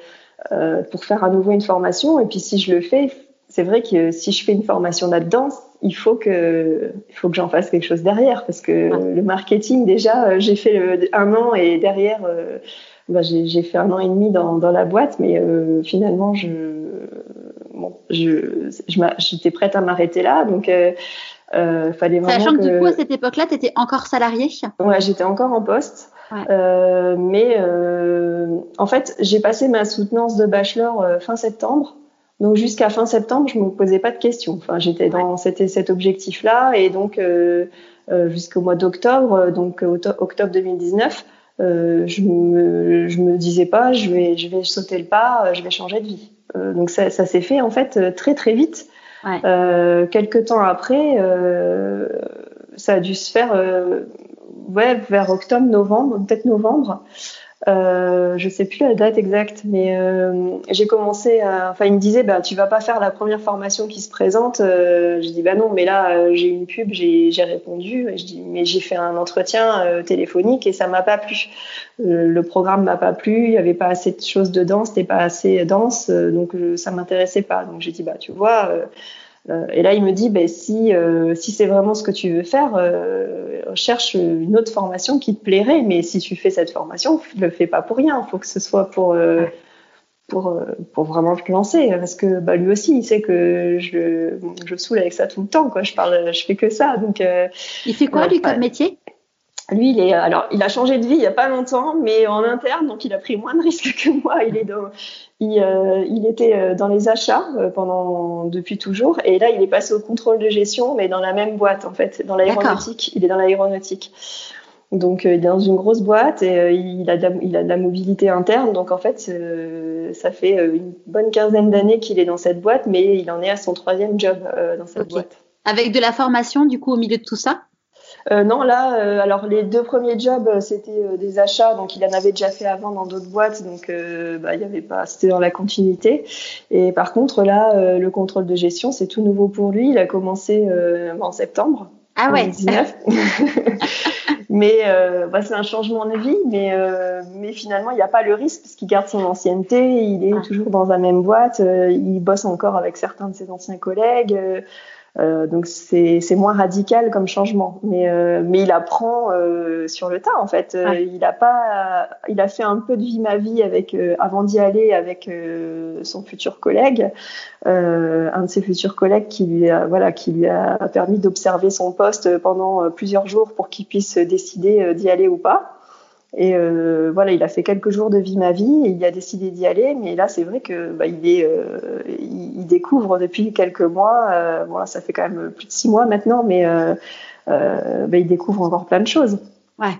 euh, pour faire à nouveau une formation. Et puis, si je le fais, c'est vrai que si je fais une formation là-dedans, il faut que, il faut que j'en fasse quelque chose derrière parce que le marketing, déjà, euh, j'ai fait un an et derrière, euh, bah, j'ai fait un an et demi dans, dans la boîte, mais euh, finalement, je, bon, je, j'étais prête à m'arrêter là, donc. Euh, fallait vraiment Sachant que, du coup, à cette époque-là, tu étais encore salarié Ouais, j'étais encore en poste. Euh, mais euh, en fait, j'ai passé ma soutenance de bachelor euh, fin septembre. Donc jusqu'à fin septembre, je me posais pas de questions. Enfin, j'étais dans cet, cet objectif-là et donc euh, euh, jusqu'au mois d'octobre, donc octobre 2019, je me je me disais pas, je vais je vais sauter le pas, je vais changer de vie. donc ça, ça s'est fait en fait très très vite. Ouais. Euh, quelques temps après, euh, ça a dû se faire euh, ouais, vers octobre, novembre, peut-être novembre. Euh, je sais plus la date exacte, mais euh, j'ai commencé à. Enfin, il me disait, bah, tu vas pas faire la première formation qui se présente. Euh, je dis, bah non, mais là, euh, j'ai une pub, j'ai répondu. Je dis, mais j'ai fait un entretien euh, téléphonique et ça m'a pas plu. le programme m'a pas plu, il y avait pas assez de choses dedans, c'était pas assez dense, donc ça m'intéressait pas. Donc j'ai dit, bah, tu vois. Euh, et là, il me dit, ben, si, euh, si c'est vraiment ce que tu veux faire, euh, cherche une autre formation qui te plairait. Mais si tu fais cette formation, ne le fais pas pour rien. Il faut que ce soit pour, euh, pour, pour vraiment te lancer. Parce que bah, lui aussi, il sait que je, je saoule avec ça tout le temps. Quoi. Je parle, je fais que ça. Donc, il fait quoi, lui, comme métier? Lui, il est alors, il a changé de vie il y a pas longtemps, mais en interne, donc il a pris moins de [laughs] risques que moi. Il est dans, il, euh, il était euh, dans les achats euh, pendant depuis toujours, et là, il est passé au contrôle de gestion, mais dans la même boîte en fait, dans l'aéronautique. Il est dans l'aéronautique. Donc, il est dans une grosse boîte et il, a de la, il a de la mobilité interne. Donc, en fait, ça fait une bonne quinzaine d'années qu'il est dans cette boîte, mais il en est à son troisième job dans cette boîte. Avec de la formation, du coup, au milieu de tout ça? euh, non, là, euh, alors les deux premiers jobs, euh, c'était des achats, donc il en avait déjà fait avant dans d'autres boîtes, donc bah, il y avait pas, c'était dans la continuité. Et par contre, là, le contrôle de gestion, c'est tout nouveau pour lui. Il a commencé en septembre. Ah ouais. [laughs] mais bah, c'est un changement de vie, mais mais finalement, il n'y a pas le risque parce qu'il garde son ancienneté, il est ah. toujours dans la même boîte, il bosse encore avec certains de ses anciens collègues. Euh, donc c'est moins radical comme changement, mais euh, mais il apprend euh, sur le tas en fait. Il a pas, il a fait un peu de vie ma vie avec avant d'y aller avec son futur collègue, un de ses futurs collègues qui lui a voilà qui lui a permis d'observer son poste pendant plusieurs jours pour qu'il puisse décider d'y aller ou pas. Et euh, voilà, il a fait quelques jours de vie ma vie et il a décidé d'y aller. Mais là, c'est vrai que bah, euh, il, découvre depuis quelques mois. Euh, ça fait quand même plus de six mois maintenant, mais euh, bah, il découvre encore plein de choses. Ouais.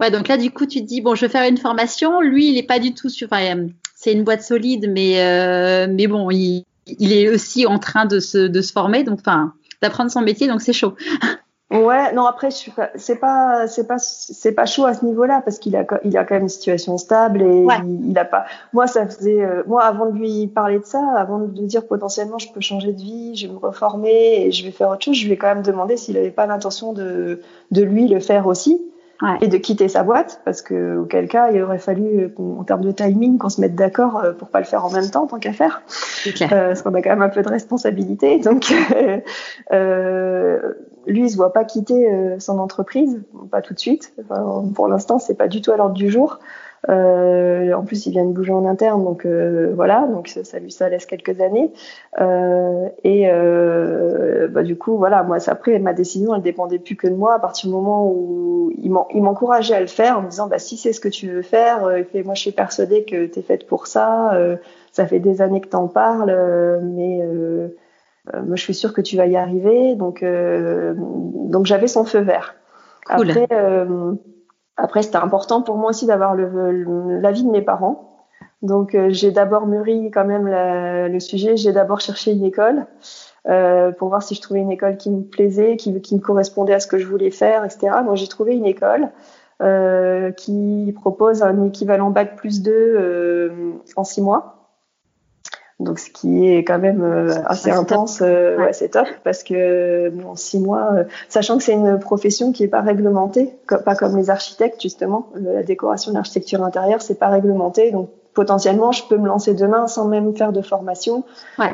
Ouais, donc là, du coup, tu te dis bon, je vais faire une formation. Lui, il est pas du tout sur. Enfin, c'est une boîte solide, mais mais bon, il, il est aussi en train de se de se former, d'apprendre son métier, donc c'est chaud. [laughs] Ouais, non après je suis pas, c'est pas, c'est pas, c'est pas chaud à ce niveau-là parce qu'il a, il a quand même une situation stable et il, il, a pas. Moi ça faisait, euh, moi avant de lui parler de ça, avant de lui dire potentiellement je peux changer de vie, je vais me reformer et je vais faire autre chose, je lui ai quand même demandé s'il avait pas l'intention de, de lui le faire aussi et de quitter sa boîte parce que auquel cas il aurait fallu en termes de timing qu'on se mette d'accord euh, pour pas le faire en même temps tant qu'à faire. Euh, parce qu'on a quand même un peu de responsabilité. Donc euh, lui il se voit pas quitter euh, son entreprise. Pas tout de suite. Enfin, pour l'instant c'est pas du tout à l'ordre du jour euh, en plus, il vient de bouger en interne, donc euh, voilà, donc ça, lui ça laisse quelques années. Euh, et euh, bah, du coup, voilà, moi, après ma décision, elle dépendait plus que de moi. À partir du moment où il m'encourageait à le faire, en me disant, bah si c'est ce que tu veux faire, euh, moi je suis persuadée que tu es faite pour ça. ça fait des années que t'en parles, mais moi je suis sûre que tu vas y arriver. Donc donc j'avais son feu vert. Cool. Après après, c'était important pour moi aussi d'avoir l'avis de mes parents. Donc, euh, j'ai d'abord mûri quand même le sujet. J'ai d'abord cherché une école euh, pour voir si je trouvais une école qui me plaisait, qui, qui me correspondait à ce que je voulais faire, etc. Donc, j'ai trouvé une école euh, qui propose un équivalent bac plus 2 euh, en six mois donc ce qui est quand même euh, assez intense, euh, ouais, c'est top parce que bon, six mois, euh, sachant que c'est une profession qui est pas réglementée, pas comme les architectes justement, la décoration, l'architecture intérieure, c'est pas réglementé, donc potentiellement je peux me lancer demain sans même faire de formation. Ouais.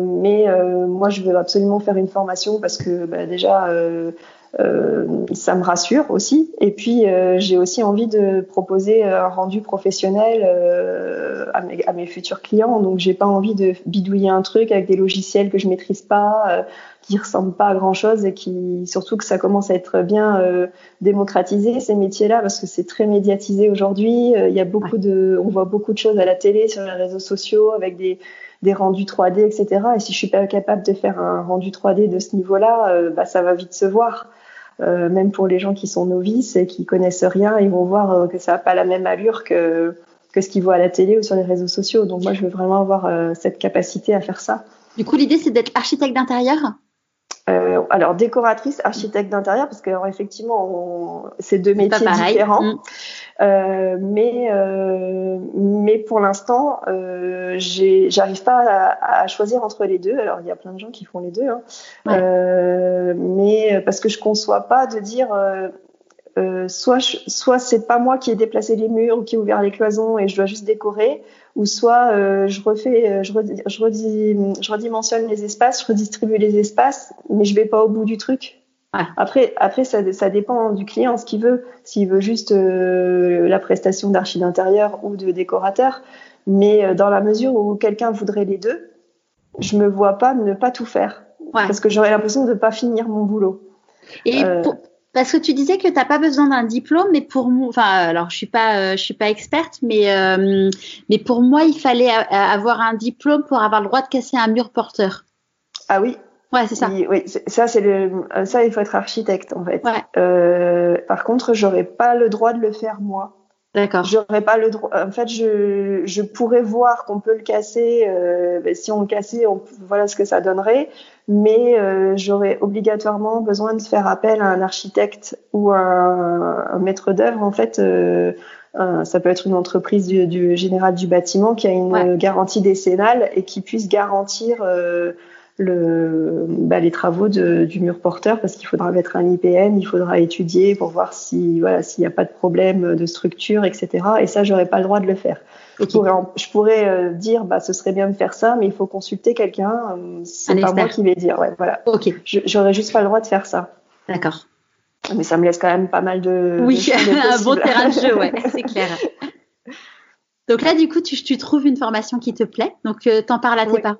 mais moi je veux absolument faire une formation parce que bah, déjà euh, ça me rassure aussi. Et puis, euh, j'ai aussi envie de proposer un rendu professionnel euh, à mes, à, mes, futurs clients. Donc, j'ai pas envie de bidouiller un truc avec des logiciels que je maîtrise pas, qui ressemblent pas à grand chose et qui, surtout que ça commence à être bien démocratisé ces métiers-là parce que c'est très médiatisé aujourd'hui. Il y a beaucoup de, on voit beaucoup de choses à la télé, sur les réseaux sociaux, avec des des rendus 3D, etc. Et si je suis pas capable de faire un rendu 3D de ce niveau-là, bah, ça va vite se voir. Euh, même pour les gens qui sont novices et qui connaissent rien, ils vont voir euh, que ça n'a pas la même allure que, que ce qu'ils voient à la télé ou sur les réseaux sociaux. Donc moi, je veux vraiment avoir euh, cette capacité à faire ça. Du coup, l'idée, c'est d'être architecte d'intérieur? Euh, alors décoratrice, architecte d'intérieur, parce que alors, effectivement, c'est deux métiers différents. Mm. Euh, mais euh, mais pour l'instant, euh, j'arrive pas à, à, choisir entre les deux. Alors il y a plein de gens qui font les deux, hein. euh, mais parce que je conçois pas de dire euh, soit soit c'est pas moi qui ai déplacé les murs ou qui ai ouvert les cloisons et je dois juste décorer, ou soit euh, je refais, je, redis, je, redis, je redimensionne les espaces, je redistribue les espaces, mais je vais pas au bout du truc. Après, après ça, ça dépend du client, ce qu'il veut. S'il veut juste euh, la prestation d'archi d'intérieur ou de décorateur, mais euh, dans la mesure où quelqu'un voudrait les deux, je me vois pas ne pas tout faire, parce que j'aurais l'impression de ne pas finir mon boulot. Et euh, parce que tu disais que tu n'as pas besoin d'un diplôme, mais pour moi, enfin, alors je suis pas, je suis pas experte, mais mais pour moi, il fallait avoir un diplôme pour avoir le droit de casser un mur porteur. Ah oui, Ouais, c'est ça. oui, ça c'est le, euh, ça il faut être architecte en fait. Ouais. Euh, par contre, j'aurais pas le droit de le faire moi. D'accord. J'aurais pas le droit. En fait, je, je pourrais voir qu'on peut le casser. Euh, ben, si on le cassait, on, voilà ce que ça donnerait. Mais euh, j'aurais obligatoirement besoin de faire appel à un architecte ou un, un maître d'œuvre. En fait, euh, ça peut être une entreprise du, du, général du bâtiment qui a une garantie décennale et qui puisse garantir euh, le, bah, les travaux de, du mur porteur parce qu'il faudra mettre un IPN, il faudra étudier pour voir si voilà s'il n'y a pas de problème de structure, etc. Et ça, j'aurais pas le droit de le faire. Je pourrais, je pourrais euh, dire bah ce serait bien de faire ça, mais il faut consulter quelqu'un. Euh, c'est pas moi qui vais dire. Ouais, voilà. Ok. J'aurais juste pas le droit de faire ça. D'accord. Mais ça me laisse quand même pas mal de. Oui, [laughs] un bon terrain de jeu, ouais, c'est clair. [laughs] Donc là, du coup, tu, tu, trouves une formation qui te plaît, donc euh, t'en parles à tes parents.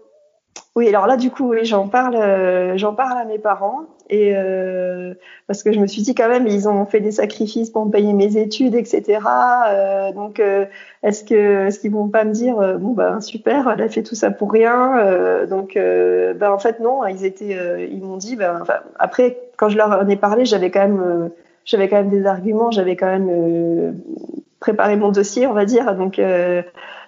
Oui, alors là, du coup, oui, j'en parle, euh, j'en parle à mes parents et euh, parce que je me suis dit quand même, ils ont fait des sacrifices pour me payer mes études, etc. Euh, donc, euh, est-ce que, est-ce qu'ils vont pas me dire, euh, bon ben super, elle a fait tout ça pour rien. donc, ben en fait non, ils étaient, ils m'ont dit, ben après quand je leur en ai parlé, j'avais quand même, j'avais quand même des arguments, j'avais quand même préparé mon dossier, on va dire. Donc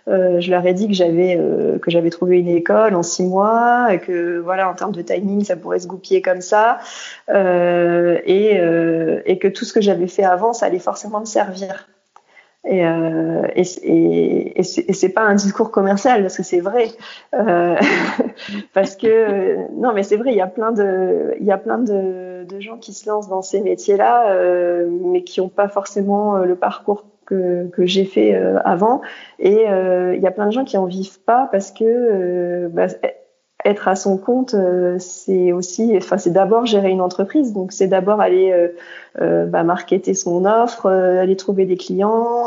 euh, je leur ai dit que j'avais euh, que j'avais trouvé une école en six mois et que voilà en termes de timing ça pourrait se goupiller comme ça euh, et, que tout ce que j'avais fait avant ça allait forcément me servir. Et, et, et, c'est pas un discours commercial parce que c'est vrai [laughs] parce que non mais c'est vrai il y a plein de il y a plein de, gens qui se lancent dans ces métiers là euh, mais qui n'ont pas forcément le parcours que, que j'ai fait euh, avant. Et il euh, y a plein de gens qui en vivent pas parce que euh, bah, être à son compte, c'est aussi, enfin, c'est d'abord gérer une entreprise. Donc, c'est d'abord aller euh, bah, marketer son offre, aller trouver des clients,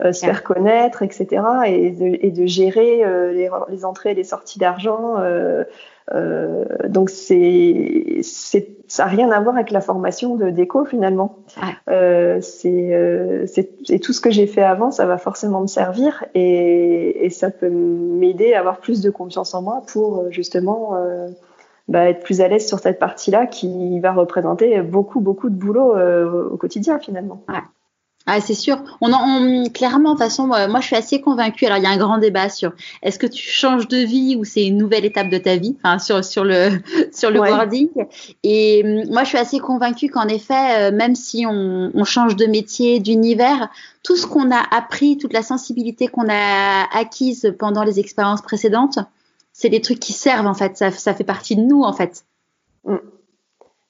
se faire connaître, etc. Et de, et de gérer les, les, entrées et les sorties d'argent. Euh, donc c'est c'est ça n'a rien à voir avec la formation de déco finalement. Euh, c'est euh, c'est tout ce que j'ai fait avant, ça va forcément me servir et, et ça peut m'aider à avoir plus de confiance en moi pour euh, justement euh, bah, être plus à l'aise sur cette partie-là qui va représenter beaucoup beaucoup de boulot au quotidien finalement. Ouais. Ah, c'est sûr. On, on clairement, de toute façon, moi, je suis assez convaincue. Alors, il y a un grand débat sur est-ce que tu changes de vie ou c'est une nouvelle étape de ta vie, enfin, sur, sur le, [laughs] sur le wording. Et hum, moi, je suis assez convaincue qu'en effet, euh, même si on, on change de métier, d'univers, tout ce qu'on a appris, toute la sensibilité qu'on a acquise pendant les expériences précédentes, c'est des trucs qui servent, en fait. Ça, fait partie de nous, en fait. Mm.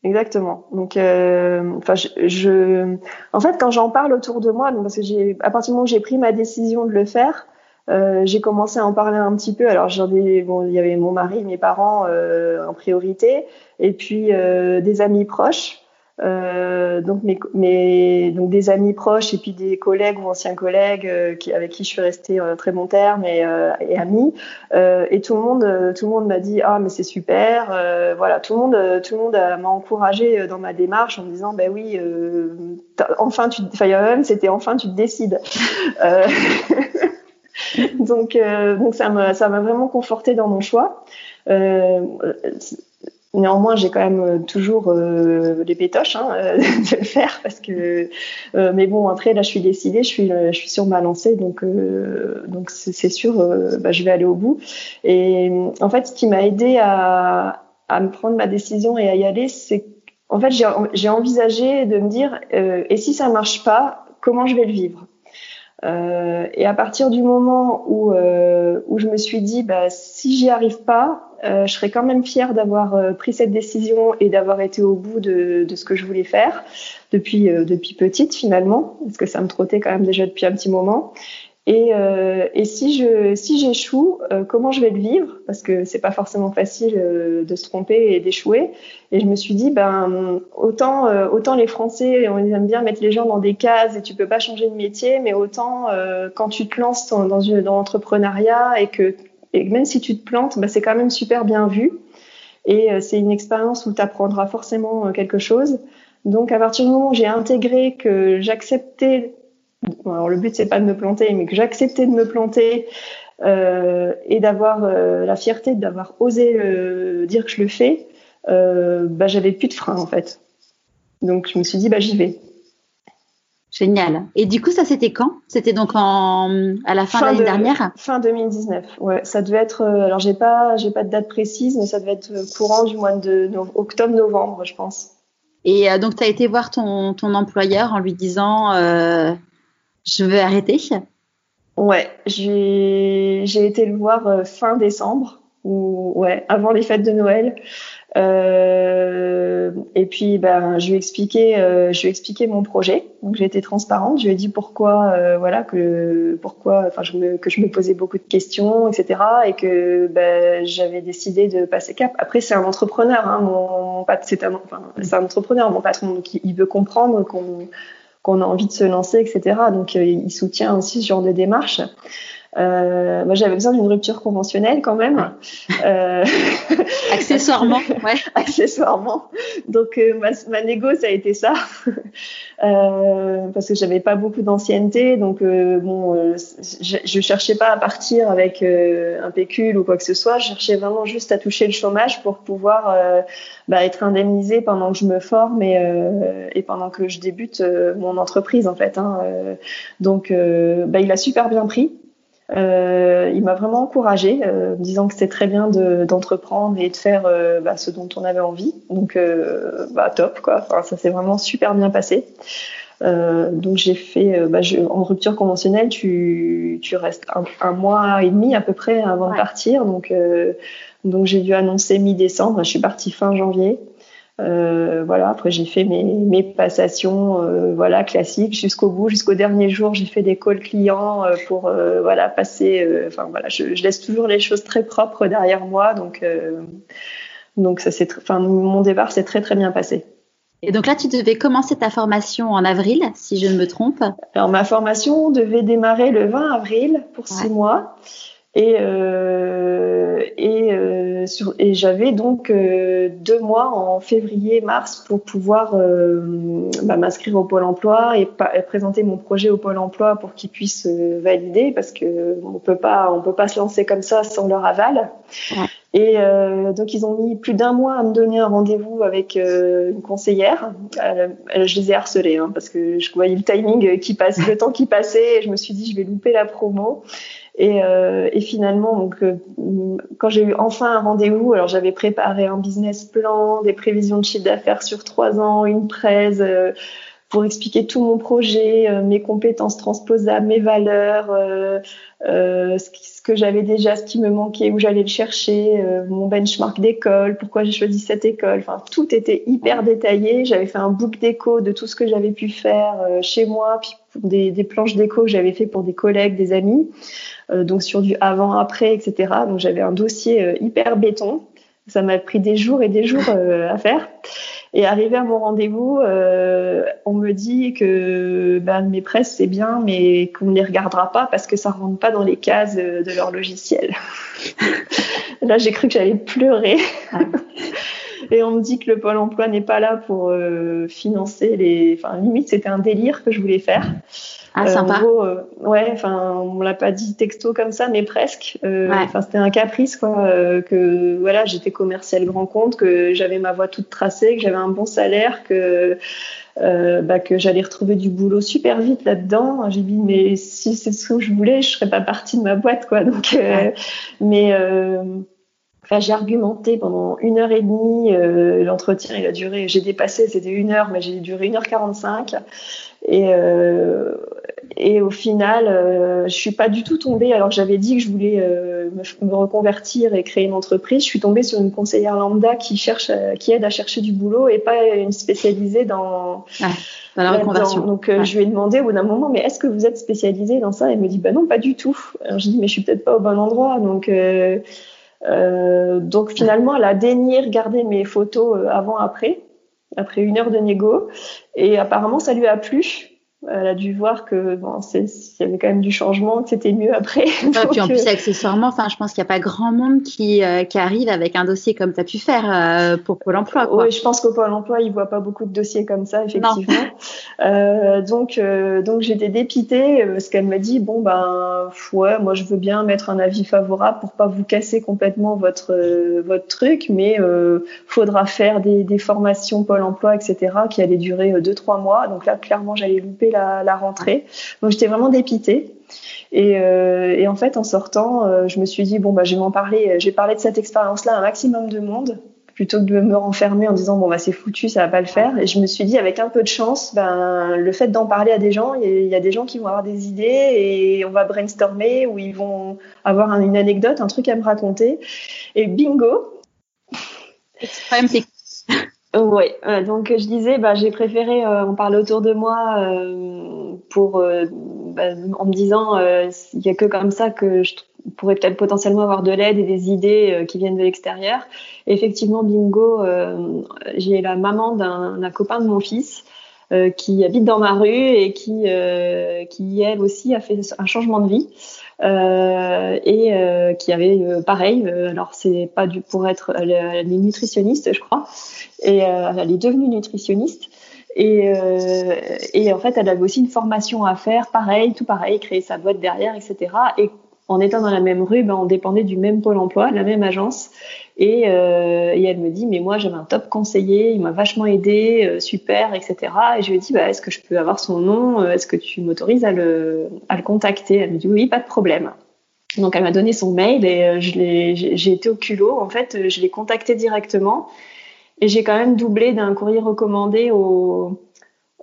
Exactement. Donc, euh, enfin, je, je, en fait, quand j'en parle autour de moi, parce que j'ai, à partir du moment où j'ai pris ma décision de le faire, euh, j'ai commencé à en parler un petit peu. Alors, j'en ai, bon, il y avait mon mari, mes parents euh, en priorité, et puis euh, des amis proches. Euh, donc, mes, donc des amis proches et puis des collègues ou anciens collègues euh, avec qui je suis restée en très bon terme et, euh, et amis. Euh, et tout le monde, tout le monde m'a dit ah mais c'est super. voilà, tout le monde, tout le monde m'a encouragé dans ma démarche en me disant ben oui, enfin tu, enfin c'était enfin tu te décides. [laughs] [laughs] donc donc ça m'a ça m'a vraiment conforté dans mon choix. Euh, Néanmoins, j'ai quand même euh, toujours euh, les pétoches hein, euh, [laughs] de le faire parce que. Euh, mais bon, après là, je suis décidée, je suis, je suis sur ma lancée, donc donc c'est sûr, bah, je vais aller au bout. Et en fait, ce qui m'a aidé à, à me prendre ma décision et à y aller, c'est en fait j'ai envisagé de me dire et si ça marche pas, comment je vais le vivre? Euh, et à partir du moment où, euh, où je me suis dit, bah, si j'y arrive pas, euh, je serais quand même fière d'avoir euh, pris cette décision et d'avoir été au bout de, de, ce que je voulais faire depuis, euh, depuis petite finalement, parce que ça me trottait quand même déjà depuis un petit moment. Et, euh, et si je si j'échoue, euh, comment je vais le vivre? Parce que c'est pas forcément facile euh, de se tromper et d'échouer. Et je me suis dit, ben autant euh, autant les Français, on aime bien mettre les gens dans des cases et tu peux pas changer de métier, mais autant quand tu te lances dans, dans, dans l'entrepreneuriat et que et même si tu te plantes, ben, c'est quand même super bien vu. Et c'est une expérience où tu apprendras forcément quelque chose. Donc à partir du moment où j'ai intégré que j'acceptais alors le but c'est pas de me planter, mais que j'acceptais de me planter euh, et d'avoir euh, la fierté d'avoir osé euh, dire que je le fais, bah j'avais plus de frein en fait. Donc je me suis dit bah j'y vais. Génial. Et du coup ça c'était quand? C'était donc en à la fin, de l'année dernière? Fin 2019. Ouais, ça devait être. Alors j'ai pas j'ai pas de date précise, mais ça devait être courant du mois de no octobre novembre je pense. Et donc tu as été voir ton ton employeur en lui disant je vais arrêter Ouais, j'ai été le voir euh, fin décembre. ou ouais, avant les fêtes de Noël. Euh, et puis, ben, je lui ai expliqué, euh, je lui mon projet. Donc, j'ai été transparente. Je lui ai dit pourquoi, voilà, que pourquoi, enfin, je me, que je me posais beaucoup de questions, etc. Et que ben, j'avais décidé de passer cap. Après, c'est un entrepreneur. Hein, mon, c'est un, enfin, c'est un entrepreneur, mon patron. Donc, il veut comprendre qu'on qu'on a envie de se lancer, etc. Donc, euh, il soutient aussi ce genre de démarche. Euh, moi, j'avais besoin d'une rupture conventionnelle quand même. Euh... [laughs] Accessoirement, ouais. Accessoirement. Donc, euh, ma, ma négo, ça a été ça. [laughs] euh, parce que j'avais pas beaucoup d'ancienneté. Donc, euh, bon, euh, je, je cherchais pas à partir avec un pécule ou quoi que ce soit. Je cherchais vraiment juste à toucher le chômage pour pouvoir bah, être indemnisée pendant que je me forme et, et pendant que je débute mon entreprise, en fait. Hein. donc, bah, il a super bien pris. Euh, il m'a vraiment encouragée, euh, disant que c'était très bien d'entreprendre et de faire euh, bah, ce dont on avait envie. Donc, euh, bah, top, quoi. Enfin, ça s'est vraiment super bien passé. Euh, donc, j'ai fait, bah, je, en rupture conventionnelle, tu, tu restes un, un, mois et demi à peu près avant ouais. de partir. Donc, donc j'ai dû annoncer mi-décembre. Je suis partie fin janvier. Euh, voilà. Après, j'ai fait mes, mes passations, euh, voilà, classiques jusqu'au bout, jusqu'au dernier jour. J'ai fait des calls clients euh, pour, voilà, passer. Enfin, voilà, je, je, laisse toujours les choses très propres derrière moi, donc, donc ça c'est, enfin, mon départ s'est très très bien passé. Et donc là, tu devais commencer ta formation en avril, si je ne me trompe. Alors ma formation devait démarrer le 20 avril pour six mois. Et, euh, et, euh, sur, et j'avais donc euh, deux mois en février-mars pour pouvoir euh, bah, m'inscrire au Pôle Emploi et, et, présenter mon projet au Pôle Emploi pour qu'ils puissent euh, valider parce que on peut pas on peut pas se lancer comme ça sans leur aval. Ouais. Et euh, donc ils ont mis plus d'un mois à me donner un rendez-vous avec une conseillère. je les ai harcelés hein, parce que je voyais le timing qui passe, le temps qui passait, et je me suis dit je vais louper la promo. Et, euh, et, finalement, euh, quand j'ai eu enfin un rendez-vous, alors j'avais préparé un business plan, des prévisions de chiffre d'affaires sur trois ans, une presse euh, pour expliquer tout mon projet, mes compétences transposables, mes valeurs, ce, que j'avais déjà, ce qui me manquait, où j'allais le chercher, mon benchmark d'école, pourquoi j'ai choisi cette école. Enfin, tout était hyper détaillé. J'avais fait un book d'écho de tout ce que j'avais pu faire chez moi, puis des, des planches d'écho que j'avais fait pour des collègues, des amis. Euh, donc sur du avant-après, etc. Donc j'avais un dossier euh, hyper béton. Ça m'a pris des jours et des jours [laughs] euh, à faire. Et arrivé à mon rendez-vous, euh, on me dit que ben, mes presses c'est bien, mais qu'on ne les regardera pas parce que ça rentre pas dans les cases de leur logiciel. [laughs] là, j'ai cru que j'allais pleurer. Et on me dit que le pôle emploi n'est pas là pour euh, financer les. Enfin, limite, c'était un délire que je voulais faire. Ah, sympa. En gros, euh, ouais, enfin, on l'a pas dit texto comme ça, mais presque. Euh, enfin, ouais. c'était un caprice, quoi. Euh, que voilà, j'étais commercial grand compte, que j'avais ma voie toute tracée, que j'avais un bon salaire, que euh, bah, que j'allais retrouver du boulot super vite là-dedans. J'ai dit mais si c'est ce que je voulais, je serais pas partie de ma boîte, quoi. Donc, mais Enfin, j'ai argumenté pendant une heure et demie. Euh, L'entretien, il a duré, j'ai dépassé, c'était une heure, mais j'ai duré une heure quarante-cinq. Et, euh, et au final, euh, je suis pas du tout tombée. Alors j'avais dit que je voulais euh, me, me, reconvertir et créer une entreprise. Je suis tombée sur une conseillère lambda qui cherche, qui aide à chercher du boulot et pas une spécialisée dans, ouais, dans la reconversion. Donc ouais. je lui ai demandé au bout d'un moment, mais est-ce que vous êtes spécialisée dans ça? Elle me dit, bah non, pas du tout. Alors je dis, mais je suis peut-être pas au bon endroit. Donc euh, donc finalement, elle a daigné regarder mes photos euh, avant-après, après une heure de négo, et apparemment ça lui a plu. Elle a dû voir que bon, il y avait quand même du changement, que c'était mieux après. Ouais, [laughs] Donc, puis en plus, accessoirement, enfin, je pense qu'il n'y a pas grand monde qui, euh, qui arrive avec un dossier comme tu as pu faire euh, pour Pôle emploi. Quoi. Oui, je pense qu'au Pôle emploi, ils ne voient pas beaucoup de dossiers comme ça, effectivement. [laughs] Euh, donc, euh, donc j'étais dépitée parce qu'elle m'a dit bon, ben, ouais, moi, je veux bien mettre un avis favorable pour pas vous casser complètement votre, votre truc, mais faudra faire des, des formations Pôle emploi, etc., qui allaient durer 2-3 mois. Donc là, clairement, j'allais louper la, la rentrée. Donc j'étais vraiment dépitée. Et, euh, en fait, en sortant, euh, je me suis dit bon bah je vais m'en parler. J'ai parlé de cette expérience-là à un maximum de monde plutôt que de me renfermer en disant bon bah c'est foutu, ça va pas le faire. Et je me suis dit avec un peu de chance, ben le fait d'en parler à des gens, il y, a des gens qui vont avoir des idées et on va brainstormer ou ils vont avoir une anecdote, un truc à me raconter. Et bingo. Oui, euh, donc je disais, bah, j'ai préféré euh, en parler autour de moi euh, pour, bah, en me disant, il n'y a que comme ça que je pourrais peut-être potentiellement avoir de l'aide et des idées qui viennent de l'extérieur. Effectivement, bingo, j'ai la maman d'un copain de mon fils qui habite dans ma rue et qui, qui elle aussi a fait un changement de vie. Euh, et euh, qui avait euh, pareil. alors c'est pas du pour être, elle, est nutritionniste, je crois, et elle est devenue nutritionniste. Et, et en fait, elle avait aussi une formation à faire, pareil, tout pareil, créer sa boîte derrière, etc. Et en étant dans la même rue, ben, on dépendait du même pôle emploi, de la même agence. Et, euh, elle me dit, mais moi j'avais un top conseiller, il m'a vachement aidé, euh, super, etc. Et je lui ai dit, bah, est-ce que je peux avoir son nom Est-ce que tu m'autorises à le, contacter? Elle me dit, oui, pas de problème. Donc elle m'a donné son mail et euh, j'ai été au culot. En fait, je l'ai contacté directement et j'ai quand même doublé d'un courrier recommandé au,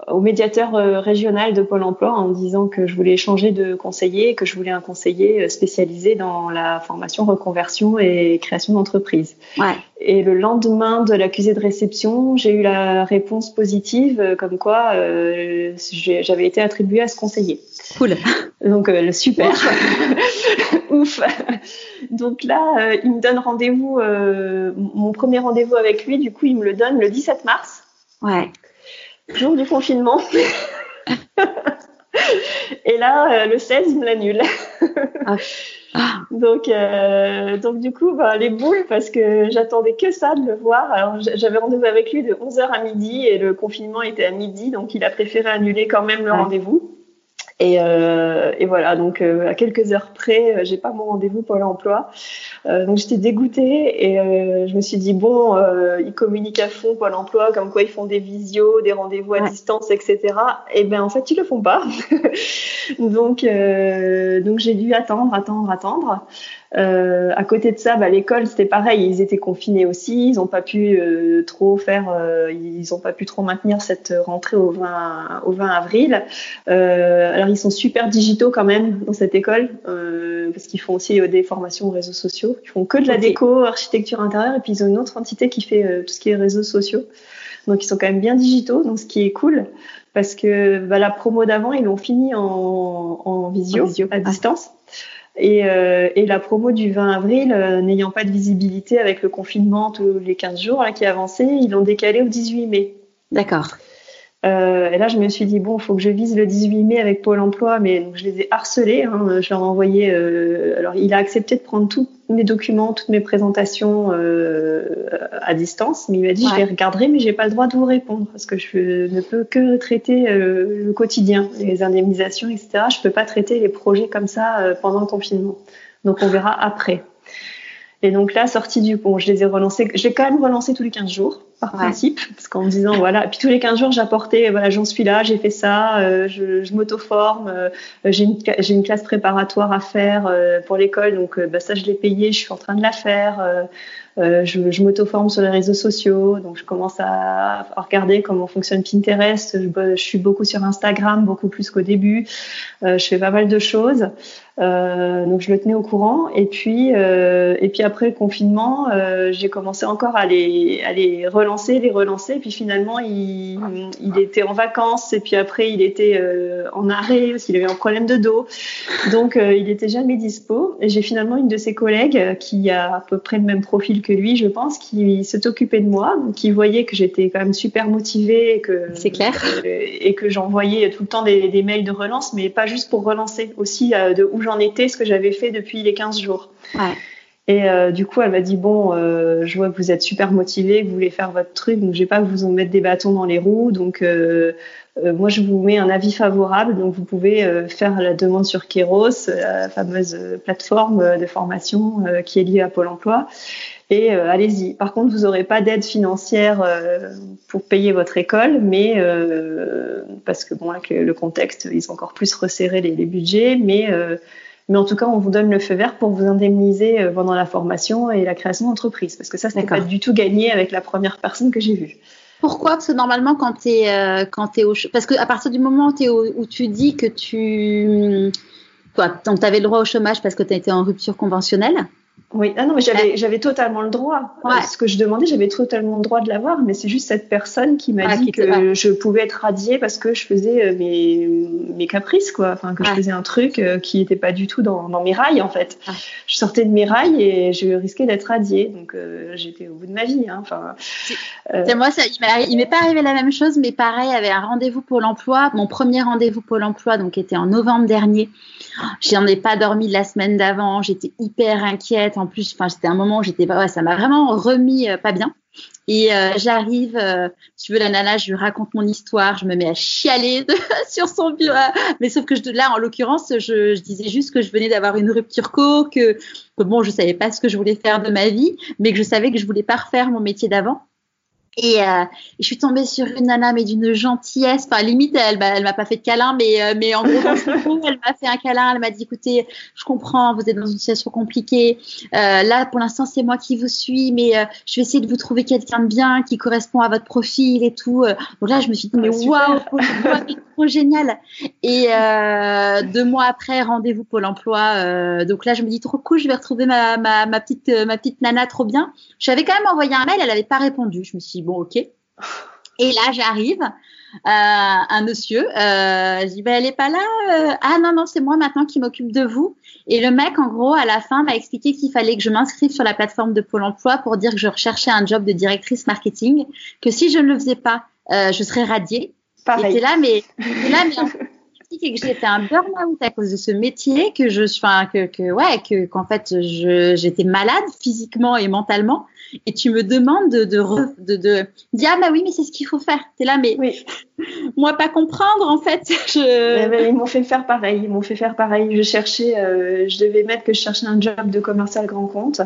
au médiateur euh, régional de Pôle emploi en disant que je voulais changer de conseiller, que je voulais un conseiller euh, spécialisé dans la formation, reconversion et création d'entreprise. Ouais. Et le lendemain de l'accusé de réception, j'ai eu la réponse positive euh, comme quoi euh, j'avais été attribuée à ce conseiller. Cool. [laughs] Donc le super. Ouf. [laughs] Donc là, il me donne rendez-vous, mon premier rendez-vous avec lui, du coup, il me le donne le 17 mars. Ouais jour du confinement. [laughs] Et là, euh, le 16, il me l'annule. Ah. donc, euh, donc du coup, bah, les boules, parce que j'attendais que ça de le voir. Alors, j'avais rendez-vous avec lui de 11h à midi et le confinement était à midi, donc il a préféré annuler quand même le rendez-vous. Et, euh, et, voilà, donc euh, à quelques heures près, euh, j'ai pas mon rendez-vous pour l'emploi. Euh, donc j'étais dégoûtée et euh, je me suis dit bon, ils communiquent à fond Pôle Emploi, comme quoi ils font des visios, des rendez-vous à distance, etc. Et ben en fait ils le font pas. [laughs] donc donc j'ai dû attendre, attendre, attendre. Euh, à côté de ça, bah, l'école c'était pareil, ils étaient confinés aussi, ils n'ont pas pu euh, trop faire, euh, ils n'ont pas pu trop maintenir cette rentrée au 20 au 20 avril. Euh, alors ils sont super digitaux quand même dans cette école parce qu'ils font aussi des formations aux réseaux sociaux. Ils font que de la déco, architecture intérieure et puis ils ont une autre entité qui fait tout ce qui est réseaux sociaux. Donc ils sont quand même bien digitaux, donc ce qui est cool parce que bah, la promo d'avant ils l'ont fini en, en visio, à distance. Et, euh, et, la promo du 20 avril, euh, n'ayant pas de visibilité avec le confinement tous les 15 jours là, qui avançait, ils l'ont décalé au 18 mai. D'accord. Euh, et là, je me suis dit, bon, il faut que je vise le 18 mai avec Pôle emploi, mais donc, je les ai harcelés. Hein, je leur ai envoyé. Euh, alors, il a accepté de prendre tous mes documents, toutes mes présentations euh, à distance, mais il m'a dit, je les regarderai, mais j'ai pas le droit de vous répondre parce que je ne peux que traiter le quotidien, les indemnisations, etc. Je peux pas traiter les projets comme ça pendant le confinement. Donc, on verra après. Et donc là, sortie du pont, je les ai relancés. J'ai quand même relancé tous les 15 jours, par principe, parce qu'en me disant, voilà. Puis tous les 15 jours, j'apportais, voilà, j'en suis là, j'ai fait ça, euh, je, je m'auto-forme, euh, j'ai une, j'ai une classe préparatoire à faire euh, pour l'école, donc bah, ça, je l'ai payé, je suis en train de la faire. Euh, je, je m'auto-forme sur les réseaux sociaux, donc je commence à, regarder comment fonctionne Pinterest. Je, suis beaucoup sur Instagram, beaucoup plus qu'au début. Euh, je fais pas mal de choses, euh, donc je le tenais au courant. Et puis, et puis après le confinement, j'ai commencé encore à les, relancer, les relancer. Et puis finalement, il, était en vacances, et puis après, il était en arrêt parce qu'il avait un problème de dos, donc il était jamais dispo. Et j'ai finalement une de ses collègues qui a à peu près le même profil lui, je pense, qui s'est occupé de moi, qui voyait que j'étais quand même super motivée et que c'est clair et que j'envoyais tout le temps des, des, mails de relance, mais pas juste pour relancer, aussi euh, de où j'en étais, ce que j'avais fait depuis les 15 jours. Ouais. Et euh, du coup, elle m'a dit bon, euh, je vois que vous êtes super motivé, que vous voulez faire votre truc, donc j'ai pas que vous en mettre des bâtons dans les roues, donc euh, moi je vous mets un avis favorable, donc vous pouvez faire la demande sur Keros, la fameuse plateforme de formation qui est liée à Pôle Emploi et euh, allez-y. Par contre, vous n'aurez pas d'aide financière euh, pour payer votre école, mais euh, parce que bon, avec le contexte, ils ont encore plus resserré les, les budgets, mais Mais en tout cas, on vous donne le feu vert pour vous indemniser pendant la formation et la création d'entreprise. Parce que ça, c'était pas du tout gagné avec la première personne que j'ai vue. Pourquoi? Parce que normalement, quand tu es, euh, quand es au parce qu'à partir du moment où, es où tu dis que tu quoi, donc tu avais le droit au chômage parce que tu étais en rupture conventionnelle? Oui, ah non, mais j'avais, j'avais totalement le droit. Ce que je demandais, j'avais totalement le droit de l'avoir, mais c'est juste cette personne qui m'a dit que je pouvais être radiée parce que je faisais euh, mes, mes caprices, quoi. Enfin, que je faisais un truc euh, qui n'était pas du tout dans, dans mes rails, en fait. Je sortais de mes rails et je risquais d'être radiée. Donc, euh, j'étais au bout de ma vie. Hein. Enfin, moi, ça, il m'est pas arrivé la même chose, mais pareil, il y avait un rendez-vous pour l'emploi. Mon premier rendez-vous pour l'emploi, donc, était en novembre dernier. J'en ai pas dormi la semaine d'avant. J'étais hyper inquiète. En plus, enfin, c'était un moment où j'étais ça m'a vraiment remis euh, pas bien. Et euh, j'arrive, euh, tu veux la nana, je lui raconte mon histoire, je me mets à chialer [laughs] sur son bureau. Mais sauf que là, en l'occurrence, je, je, disais juste que je venais d'avoir une rupture co, que, que bon, je savais pas ce que je voulais faire de ma vie, mais que je savais que je voulais pas refaire mon métier d'avant. Et euh, je suis tombée sur une nana, mais d'une gentillesse. Enfin, limite, elle, elle m'a pas fait de câlin, mais, euh, mais en gros, [laughs] elle m'a fait un câlin. Elle m'a dit, écoutez, je comprends, vous êtes dans une situation compliquée. Euh, là, pour l'instant, c'est moi qui vous suis, mais euh, je vais essayer de vous trouver quelqu'un de bien qui correspond à votre profil et tout. Donc là, je me suis dit, mais waouh, [laughs] trop génial. Et deux mois après, rendez-vous Pôle Emploi. donc là, je me dis, trop cool, je vais retrouver ma, petite, ma petite nana, trop bien. J'avais quand même envoyé un mail, elle n'avait pas répondu. Je me suis dit, bon, ok. Et là, j'arrive, euh, un monsieur, euh, je dis, ben, elle est pas là. Euh. ah non, non, c'est moi maintenant qui m'occupe de vous. Et le mec, en gros, à la fin, m'a expliqué qu'il fallait que je m'inscrive sur la plateforme de Pôle emploi pour dire que je recherchais un job de directrice marketing, que si je ne le faisais pas, euh, je serais radiée. Pareil. Et là, mais, là, mais [laughs] et que j'étais un burn-out à cause de ce métier, que je, enfin, que, que ouais, que qu'en fait, j'étais malade physiquement et mentalement. Et tu me demandes de, de, de, de dire ah bah oui, mais c'est ce qu'il faut faire. T'es là, mais oui. [laughs] moi pas comprendre en fait. [laughs] Je... Ils m'ont fait faire pareil. Ils m'ont fait faire pareil. Je cherchais, euh, je devais mettre que je cherchais un job de commercial grand compte.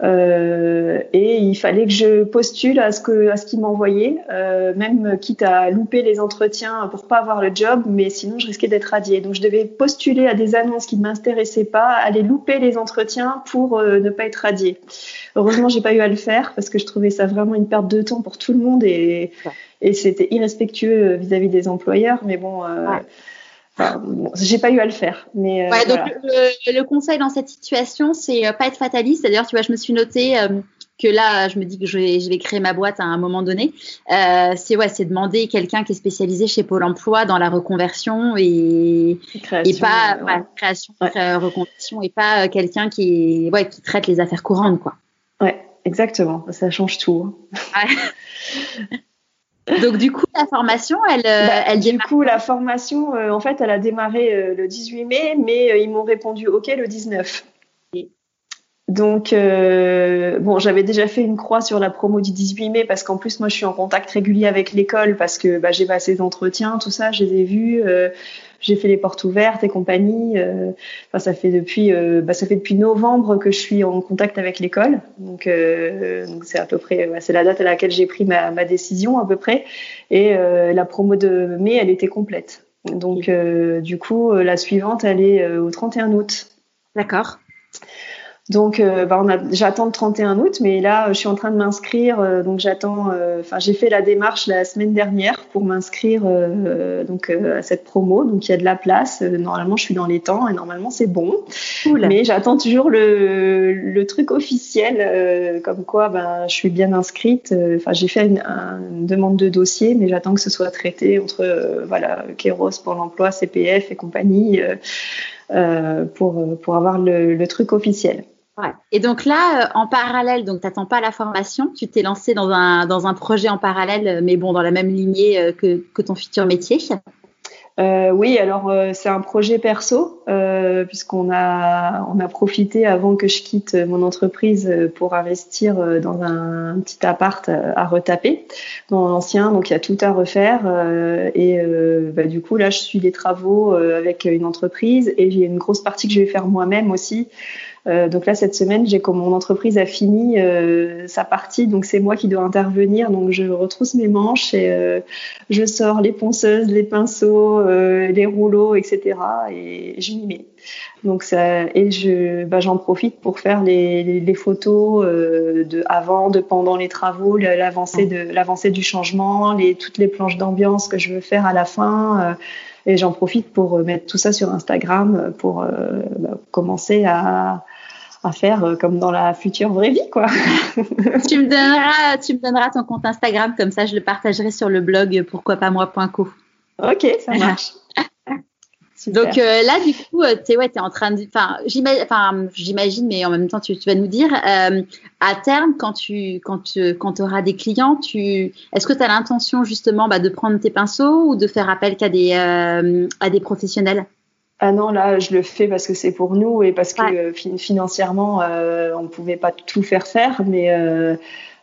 Euh, et il fallait que je postule à ce que à ce qu'ils m'envoyaient, euh, même quitte à louper les entretiens pour pas avoir le job, mais sinon je risquais d'être radiée. Donc je devais postuler à des annonces qui ne m'intéressaient pas, aller louper les entretiens pour euh, ne pas être radiée. Heureusement, j'ai pas eu à le faire parce que je trouvais ça vraiment une perte de temps pour tout le monde et, et c'était irrespectueux vis-à-vis des employeurs. Mais bon. Euh, j'ai pas eu à le faire, mais euh, donc le, conseil dans cette situation, c'est euh, pas être fataliste. D'ailleurs, tu vois, je me suis noté euh, que là, je me dis que je vais, je vais créer ma boîte à un moment donné. c'est ouais, c'est demander quelqu'un qui est spécialisé chez Pôle Emploi dans la reconversion et, création, et pas ouais. création, reconversion et pas quelqu'un qui ouais, qui traite les affaires courantes, quoi. Ouais, exactement. Ça change tout. Hein. [laughs] Donc du coup, la formation, elle, euh, bah, elle Du coup, la formation, euh, en fait, elle a démarré euh, le 18 mai, mais ils m'ont répondu OK le 19. Donc, bon, j'avais déjà fait une croix sur la promo du 18 mai parce qu'en plus, moi, je suis en contact régulier avec l'école parce que bah, j'ai passé des entretiens, tout ça, je les ai vus j'ai fait les portes ouvertes et compagnie. Euh, enfin, ça fait depuis, euh, bah, ça fait depuis novembre que je suis en contact avec l'école. Donc, euh, donc c'est à peu près, bah, c'est la date à laquelle j'ai pris ma, ma, décision à peu près. Et la promo de mai, elle était complète. Donc, du coup, la suivante, elle est au 31 août. D'accord. Donc, euh, bah, j'attends le 31 août, mais là, je suis en train de m'inscrire. Euh, donc, j'attends. Euh, enfin, j'ai fait la démarche la semaine dernière pour m'inscrire donc à cette promo. Donc, il y a de la place. normalement, je suis dans les temps et normalement, c'est bon. Mais j'attends toujours le, le truc officiel, comme quoi, ben, je suis bien inscrite. Enfin, j'ai fait une, une, demande de dossier, mais j'attends que ce soit traité entre voilà, Kéros pour l'emploi, CPF et compagnie. pour, pour avoir le, le truc officiel. Et donc là, euh, en parallèle, donc t'attends pas la formation, tu t'es lancé dans un, dans un projet en parallèle, euh, mais bon, dans la même lignée euh, que, que ton futur métier. Oui, alors c'est un projet perso puisqu'on a on a profité avant que je quitte mon entreprise pour investir dans un, petit appart à retaper dans l'ancien, donc il y a tout à refaire et bah, du coup là je suis des travaux avec une entreprise et j'ai une grosse partie que je vais faire moi-même aussi Euh, donc là, cette semaine, j'ai comme mon entreprise a fini euh, sa partie, donc c'est moi qui dois intervenir. Donc je retrousse mes manches et euh, je sors les ponceuses, les pinceaux, les rouleaux, etc. Et je m'y mets. Donc ça, et je, bah, j'en profite pour faire les, les, photos de avant, de pendant les travaux, l'avancée de l'avancée du changement, les toutes les planches d'ambiance que je veux faire à la fin. Et j'en profite pour mettre tout ça sur Instagram pour bah, commencer à à faire euh, comme dans la future vraie vie, quoi. [laughs] tu me donneras, tu me donneras ton compte Instagram, comme ça je le partagerai sur le blog pourquoi pas moi.co. Ok, ça [laughs] marche. Donc euh, là, du coup, euh, tu es, ouais, es en train de. Enfin, j'imagine, mais en même temps, tu, vas nous dire, à terme, quand tu quand, quand auras des clients, tu, est-ce que tu as l'intention justement bah, de prendre tes pinceaux ou de faire appel qu'à des, à des professionnels? Ah non, là, je le fais parce que c'est pour nous et parce que euh, financièrement, euh, on ne pouvait pas tout faire faire. Mais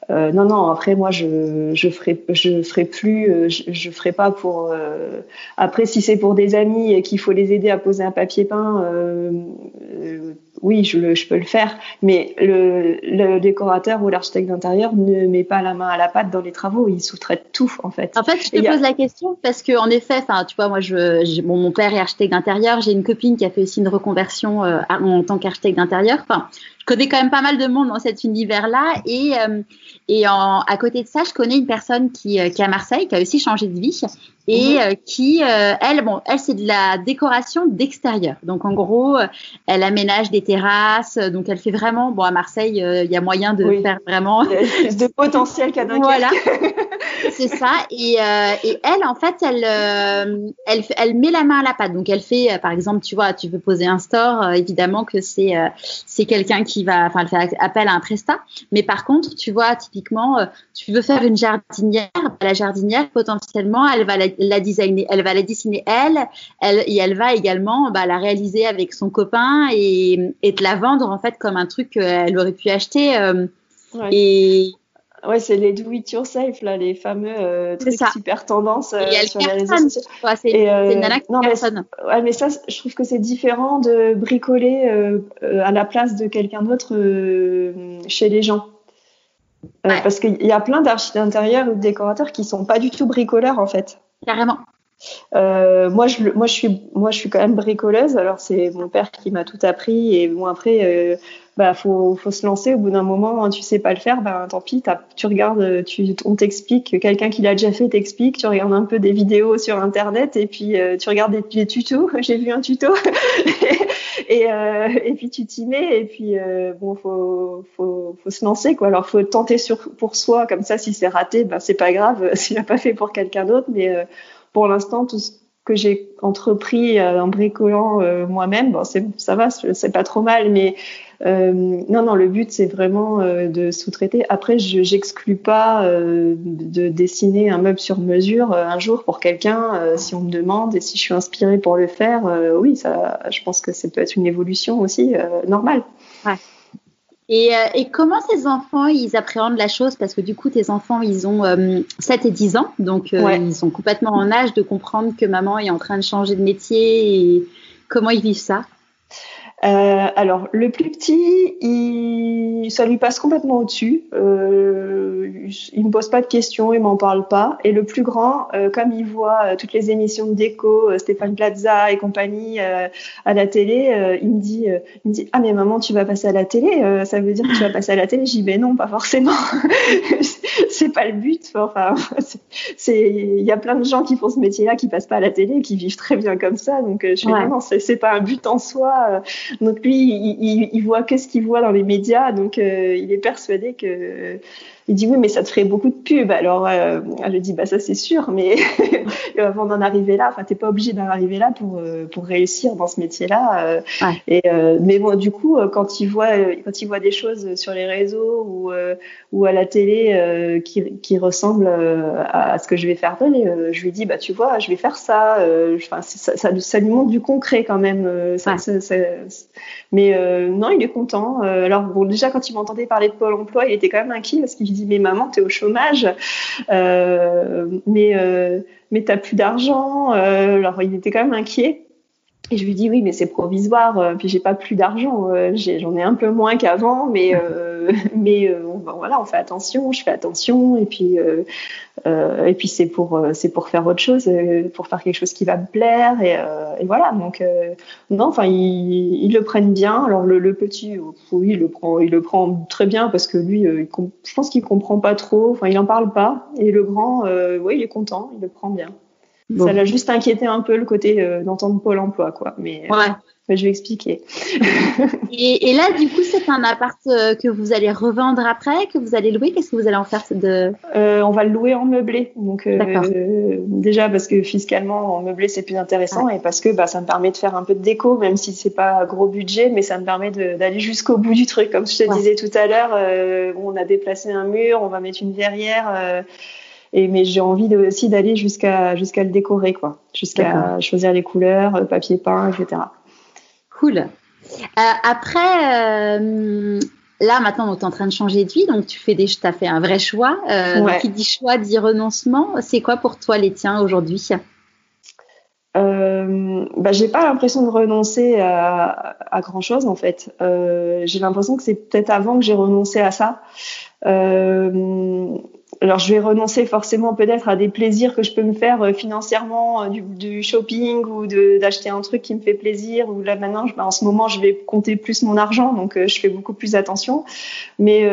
euh, euh, non, non. Après, moi, je je ferai je ferai plus, euh, je, je ferai pas pour. Euh, après, si c'est pour des amis et qu'il faut les aider à poser un papier peint, oui, je, le, je peux le faire. Mais le, le décorateur ou l'architecte d'intérieur ne met pas la main à la pâte dans les travaux. Il sous-traite tout, en fait. En fait, je te pose la question parce que, en effet, enfin, tu vois, moi, je, bon, mon père est architecte d'intérieur. J'ai une copine qui a fait aussi une reconversion en tant qu'architecte d'intérieur. Enfin, je connais quand même pas mal de monde dans cet univers-là. Et, euh, et en, à côté de ça, je connais une personne qui, euh, qui est à Marseille, qui a aussi changé de vie et mhm. euh, qui, elle, bon, elle, c'est de la décoration d'extérieur. Donc, en gros, elle aménage des terrasses. Donc, elle fait vraiment, bon, à Marseille, il y a moyen de faire vraiment. de potentiel cadeau. [laughs] Voilà. [laughs] c'est ça. Et, et, elle, en fait, elle, elle, elle met la main à la pâte. Donc, elle fait, par exemple, tu vois, tu veux poser un store, évidemment que c'est, c'est quelqu'un qui va, enfin, elle fait appel à un prestat. Mais par contre, tu vois, typiquement, euh, tu veux faire une jardinière, la jardinière, potentiellement, elle va la, designer, elle va la dessiner elle, elle, et elle va également bah, la réaliser avec son copain et, et te la vendre en fait comme un truc qu'elle aurait pu acheter. Euh, et Ouais, c'est les do it yourself là, les fameux euh, trucs super tendance euh, sur les réseaux sociaux. c'est euh, non. Mais, ouais, mais ça, je trouve que c'est différent de bricoler euh, euh, à la place de quelqu'un d'autre chez les gens. Ouais. Parce qu'il y a plein d'architectes d'intérieur ou de décorateurs qui sont pas du tout bricoleurs en fait. Carrément. Euh, moi, je, moi, je suis, moi, je suis quand même bricoleuse. Alors, c'est mon père qui m'a tout appris. Et bon, après, euh, bah, faut, faut se lancer. Au bout d'un moment, hein, tu sais pas le faire, bah, tant pis. Tu regardes, tu, on t'explique. Quelqu'un qui l'a déjà fait t'explique. Tu regardes un peu des vidéos sur Internet et puis euh, tu regardes des, tutos. [laughs] J'ai vu un tuto. [laughs] et, euh, et puis tu t'y mets. Et puis bon, faut, faut, faut se lancer quoi. Alors, faut tenter sur pour soi. Comme ça, si c'est raté, bah, c'est pas grave. [laughs] S'il n'a pas fait pour quelqu'un d'autre, mais pour l'instant, tout ce que j'ai entrepris euh, en bricolant euh, moi-même, bon, ça va, c'est pas trop mal, mais euh, non, non, le but c'est vraiment de sous-traiter. Après, je j'exclus pas de dessiner un meuble sur mesure un jour pour quelqu'un si on me demande et si je suis inspirée pour le faire. oui, ça, je pense que ça peut être une évolution aussi normale. Ouais. Et, euh, et, comment ces enfants, ils appréhendent la chose? Parce que du coup, tes enfants, ils ont 7 euh, et 10 ans, donc euh, ils sont complètement en âge de comprendre que maman est en train de changer de métier. Et comment ils vivent ça? Euh, alors, le plus petit, il, ça lui passe complètement au-dessus. Euh, il ne pose pas de questions, il m'en parle pas. Et le plus grand, euh, comme il voit euh, toutes les émissions de déco, euh, Stéphane Plaza et compagnie à la télé, il me dit, il me dit, ah mais maman, tu vas passer à la télé Ça veut dire que tu vas passer à la télé J'y dis, non, pas forcément. [laughs] c'est pas le but. Enfin, [laughs] c'est, il y a plein de gens qui font ce métier-là, qui passent pas à la télé, qui vivent très bien comme ça. Donc, je suis ouais. non, c'est pas un but en soi. Donc lui, il, il, voit que ce qu'il voit dans les médias, donc euh, il est persuadé que il dit oui, mais ça te ferait beaucoup de pub. Alors, euh, je dis bah ça c'est sûr, mais [laughs] avant d'en arriver là, enfin t'es pas obligé d'en arriver là pour euh, pour réussir dans ce métier-là. Euh, ouais. Et euh, mais bon, du coup, quand il voit quand il voit des choses sur les réseaux ou ou à la télé qui qui ressemblent à, ce que je vais faire donner, je lui dis bah tu vois, je vais faire ça. Enfin ça, ça, ça, lui montre du concret quand même. Ça, ouais. ça, mais non, il est content. alors bon, déjà quand il m'entendait parler de Pôle Emploi, il était quand même inquiet parce qu'il mais maman t'es au chômage euh, mais euh, mais t'as plus d'argent euh, alors il était quand même inquiet Et je lui dis oui, mais c'est provisoire. Puis j'ai pas plus d'argent. J'en ai, un peu moins qu'avant, mais [laughs] euh, mais voilà, on fait attention. Je fais attention. Et puis et puis c'est pour c'est pour faire autre chose, pour faire quelque chose qui va me plaire. Et, voilà. Donc non, enfin ils, le prennent bien. Alors le, le, petit, oui, il le prend, il le prend très bien parce que lui, je pense qu'il comprend pas trop. Enfin, il en parle pas. Et le grand, oui, il est content. Il le prend bien. Ça l'a juste inquiété un peu le côté euh, d'entendre Pôle emploi, quoi. Mais euh, je vais expliquer. [laughs] et, et, là, du coup, c'est un appart euh, que vous allez revendre après, que vous allez louer. Qu'est-ce que vous allez en faire de euh, On va le louer en meublé. Donc déjà parce que fiscalement, en meublé, c'est plus intéressant et parce que bah, ça me permet de faire un peu de déco, même si c'est pas gros budget, mais ça me permet d'aller jusqu'au bout du truc. Comme je te disais tout à l'heure, on a déplacé un mur, on va mettre une verrière. Et mais j'ai envie de, aussi d'aller jusqu'à jusqu'à le décorer, quoi, jusqu'à choisir les couleurs, euh, papier peint, etc. Cool. Euh, après, euh, là maintenant, tu es en train de changer de vie, donc tu fais des, as fait un vrai choix. Euh, Qui dit choix dit renoncement. C'est quoi pour toi les tiens aujourd'hui? Euh, bah, j'ai pas l'impression de renoncer à, à grand chose en fait. Euh, j'ai l'impression que c'est peut-être avant que j'ai renoncé à ça. Euh, alors je vais renoncer forcément peut-être à des plaisirs que je peux me faire euh, financièrement, euh, du, shopping ou d'acheter un truc qui me fait plaisir. Ou là maintenant, bah, en ce moment, je vais compter plus mon argent, donc euh, je fais beaucoup plus attention. Mais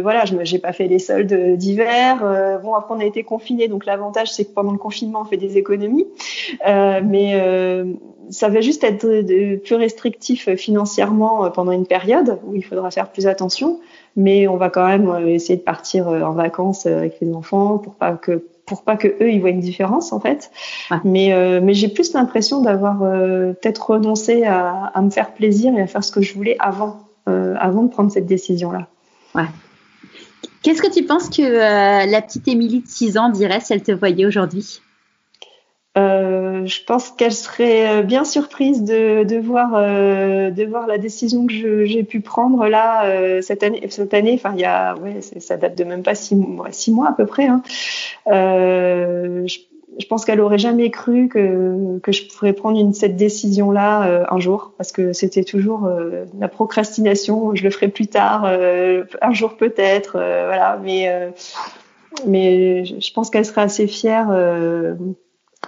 voilà, je n'ai pas fait les soldes d'hiver. bon, après on a été confinés, donc l'avantage c'est que pendant le confinement, on fait des économies. mais ça va juste être plus restrictif financièrement pendant une période où il faudra faire plus attention mais on va quand même euh, essayer de partir euh, en vacances euh, avec les enfants pour pas que pour pas que eux ils voient une différence en fait. Mais mais j'ai plus l'impression d'avoir peut-être renoncé à, à, me faire plaisir et à faire ce que je voulais avant avant de prendre cette décision là. Ouais. Qu'est-ce que tu penses que la petite Émilie de 6 ans dirait si elle te voyait aujourd'hui? Euh, je pense qu'elle serait euh, bien surprise de, de voir euh, de voir la décision que j'ai pu prendre là euh, cette année cette année. Enfin il y a ouais ça date de même pas six mois six mois à peu près hein. je, je, pense qu'elle aurait jamais cru que que je pourrais prendre une cette décision là un jour parce que c'était toujours la procrastination. Je le ferai plus tard un jour peut-être voilà. Mais mais je pense qu'elle serait assez fière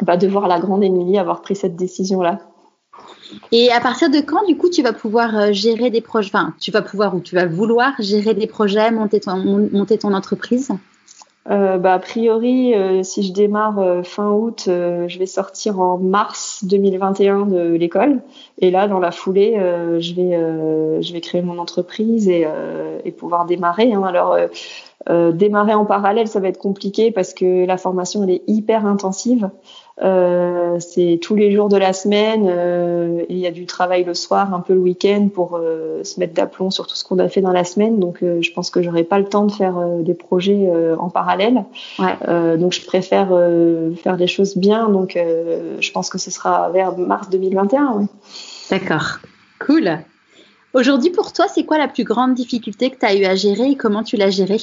bah, de voir la grande Émilie avoir pris cette décision-là. Et à partir de quand, du coup, tu vas pouvoir euh, gérer des projets, enfin, tu vas pouvoir ou tu vas vouloir gérer des projets, monter ton, monter ton entreprise? Euh, bah, a priori, euh, si je démarre euh, fin août, je vais sortir en mars 2021 de l'école. Et là, dans la foulée, je vais je vais créer mon entreprise et, et pouvoir démarrer. Hein. Alors démarrer en parallèle, ça va être compliqué parce que la formation elle est hyper intensive. Euh, c'est tous les jours de la semaine. Euh, il y a du travail le soir, un peu le week-end pour euh, se mettre d'aplomb sur tout ce qu'on a fait dans la semaine. Donc, je pense que j'aurai pas le temps de faire des projets en parallèle. Ouais. donc, je préfère faire des choses bien. Donc, je pense que ce sera vers mars 2021. Ouais. D'accord. Cool. Aujourd'hui, pour toi, c'est quoi la plus grande difficulté que tu as eu à gérer et comment tu l'as gérée?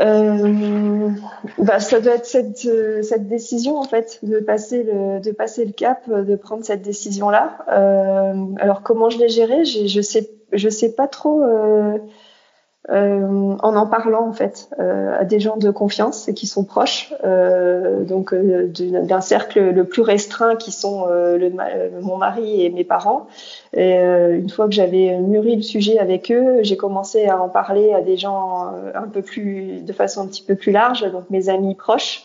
Euh, bah, ça doit être cette, euh, cette décision en fait de passer le cap, de prendre cette décision là. Euh, alors comment je l'ai géré, je sais je sais pas trop. Euh, euh, en en parlant en fait euh, à des gens de confiance et qui sont proches, euh, donc euh, d'un cercle le plus restreint qui sont euh, le, mon mari et mes parents. Et une fois que j'avais mûri le sujet avec eux, j'ai commencé à en parler à des gens un peu plus, de façon un petit peu plus large, donc mes amis proches.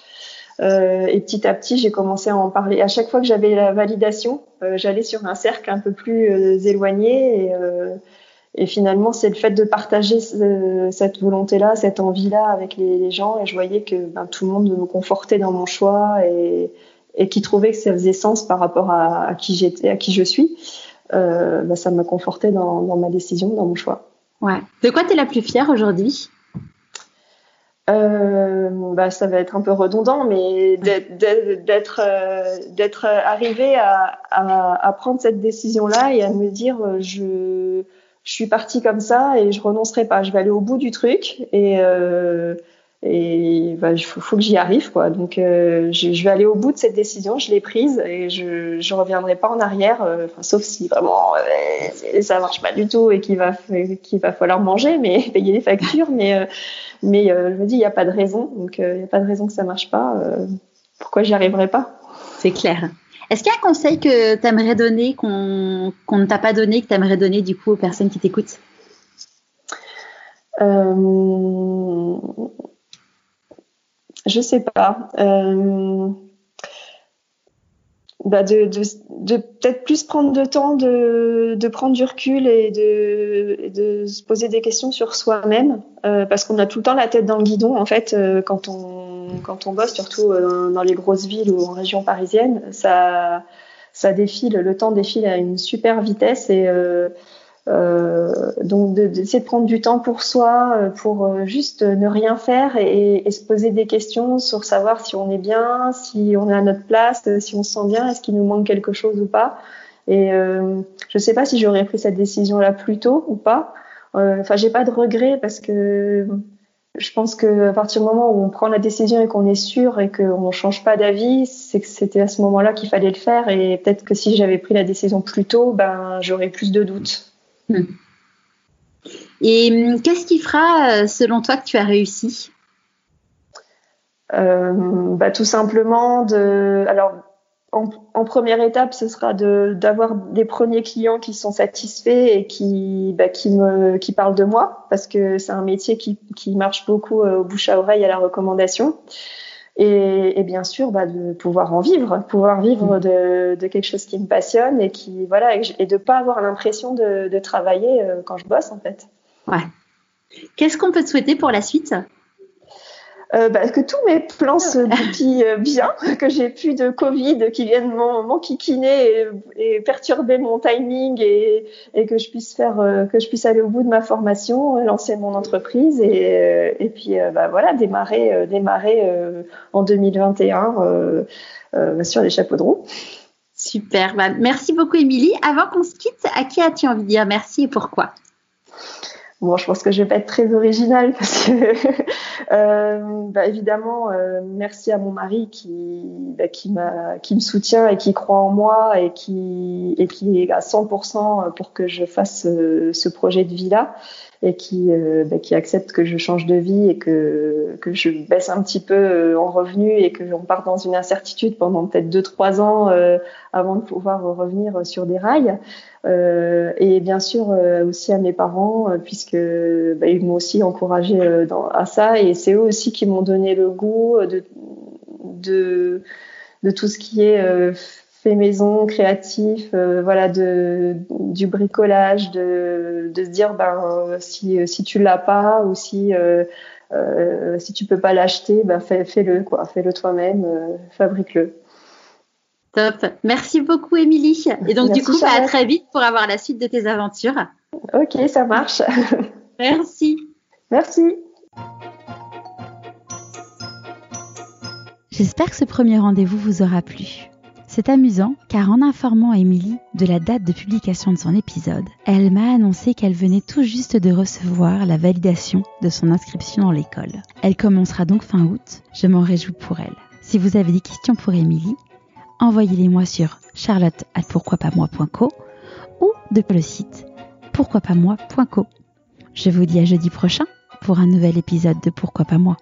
et petit à petit, j'ai commencé à en parler. À chaque fois que j'avais la validation, j'allais sur un cercle un peu plus éloigné et et finalement, c'est le fait de partager cette volonté-là, cette envie-là avec les, gens. Et je voyais que ben, tout le monde me confortait dans mon choix et, et qui trouvait que ça faisait sens par rapport à, à qui j'étais, à qui je suis. Euh, ben, ça me confortait dans, dans, ma décision, dans mon choix. Ouais. De quoi tu es la plus fière aujourd'hui? Euh, bah, ça va être un peu redondant, mais d'être euh, d'être arrivé à, à, à, prendre cette décision-là et à me dire je je suis partie comme ça et je renoncerai pas. Je vais aller au bout du truc et euh, et bah, il faut, que j'y arrive quoi. Donc je, je, vais aller au bout de cette décision, je l'ai prise et je je reviendrai pas en arrière, sauf si vraiment ça marche pas du tout et qu'il va qu'il va falloir manger, mais [laughs] payer les factures, mais mais je me dis il n'y a pas de raison, donc il n'y a pas de raison que ça marche pas. pourquoi j'y arriverai pas? C'est clair. Est-ce qu'il y a un conseil que tu aimerais donner, qu'on ne t'a pas donné, que tu aimerais donner du coup aux personnes qui t'écoutent? Euh, Je sais pas. Euh, bah de, de, peut-être plus prendre de temps, de, de prendre du recul et de, de se poser des questions sur soi-même, euh, parce qu'on a tout le temps la tête dans le guidon en fait euh, quand on quand on bosse, surtout euh, dans les grosses villes ou en région parisienne, ça ça défile, le temps défile à une super vitesse et euh, donc d'essayer de, prendre du temps pour soi, euh, pour euh, juste ne rien faire et, et, se poser des questions sur savoir si on est bien, si on est à notre place, si on se sent bien, est-ce qu'il nous manque quelque chose ou pas. Et euh, je ne sais pas si j'aurais pris cette décision-là plus tôt ou pas. Enfin, j'ai pas de regrets parce que je pense que à partir du moment où on prend la décision et qu'on est sûr et qu'on change pas d'avis, c'est que c'était à ce moment-là qu'il fallait le faire. Et peut-être que si j'avais pris la décision plus tôt, ben j'aurais plus de doutes. Hmm. Et hum, qu'est-ce qui fera, euh, selon toi, que tu as réussi? Euh, bah, Tout simplement, alors, en, première étape, ce sera d'avoir des premiers clients qui sont satisfaits et qui, bah, qui, me, parlent de moi, parce que c'est un métier qui, qui marche beaucoup euh, au bouche à oreille à la recommandation. Et, et, bien sûr bah, de pouvoir en vivre, pouvoir vivre mm. de, de, quelque chose qui me passionne et qui voilà et, et de pas avoir l'impression de, de, travailler euh, quand je bosse en fait. Ouais. Qu'est-ce qu'on peut te souhaiter pour la suite? Euh, bah, que tous mes plans se goupillent euh, bien, [laughs] que j'ai plus de Covid qui viennent m'enquiquiner et, et, perturber mon timing et, et, que je puisse faire, euh, que je puisse aller au bout de ma formation, lancer mon entreprise et, et puis bah, voilà démarrer, démarrer en 2021 sur les chapeaux de roue. Super, bah, merci beaucoup Émilie. Avant qu'on se quitte, à qui as-tu envie de dire merci et pourquoi? Bon, je pense que je vais pas être très originale parce que, euh, [laughs] bah, évidemment, euh, merci à mon mari qui, bah, qui me soutient et qui croit en moi et qui, et qui est à 100% pour que je fasse ce, ce projet de vie là et qui, euh, bah, qui accepte que je change de vie et que, que je baisse un petit peu euh, en revenus et que on part dans une incertitude pendant peut-être deux trois ans euh, avant de pouvoir revenir sur des rails. Euh, et bien sûr aussi à mes parents puisque bah, ils m'ont aussi encouragé dans, à ça et c'est eux aussi qui m'ont donné le goût de, de de tout ce qui est fait maison, créatif, euh, voilà, de, du bricolage, de, de se dire ben si, si tu l'as pas ou si euh, euh, si tu peux pas l'acheter, ben fais, fais-le quoi, fais-le toi-même, euh, fabrique-le. Top. Merci beaucoup Émilie. Et donc du coup, bah, à très vite pour avoir la suite de tes aventures. Ok, ça marche. [laughs] Merci. Merci. J'espère que ce premier rendez-vous vous aura plu. C'est amusant car en informant Émilie de la date de publication de son épisode, elle m'a annoncé qu'elle venait tout juste de recevoir la validation de son inscription dans l'école. Elle commencera donc fin août, je m'en réjouis pour elle. Si vous avez des questions pour Émilie, envoyez-les-moi sur charlotte ou depuis le site pourquoi pas moi.co. Je vous dis à jeudi prochain pour un nouvel épisode de Pourquoi pas moi.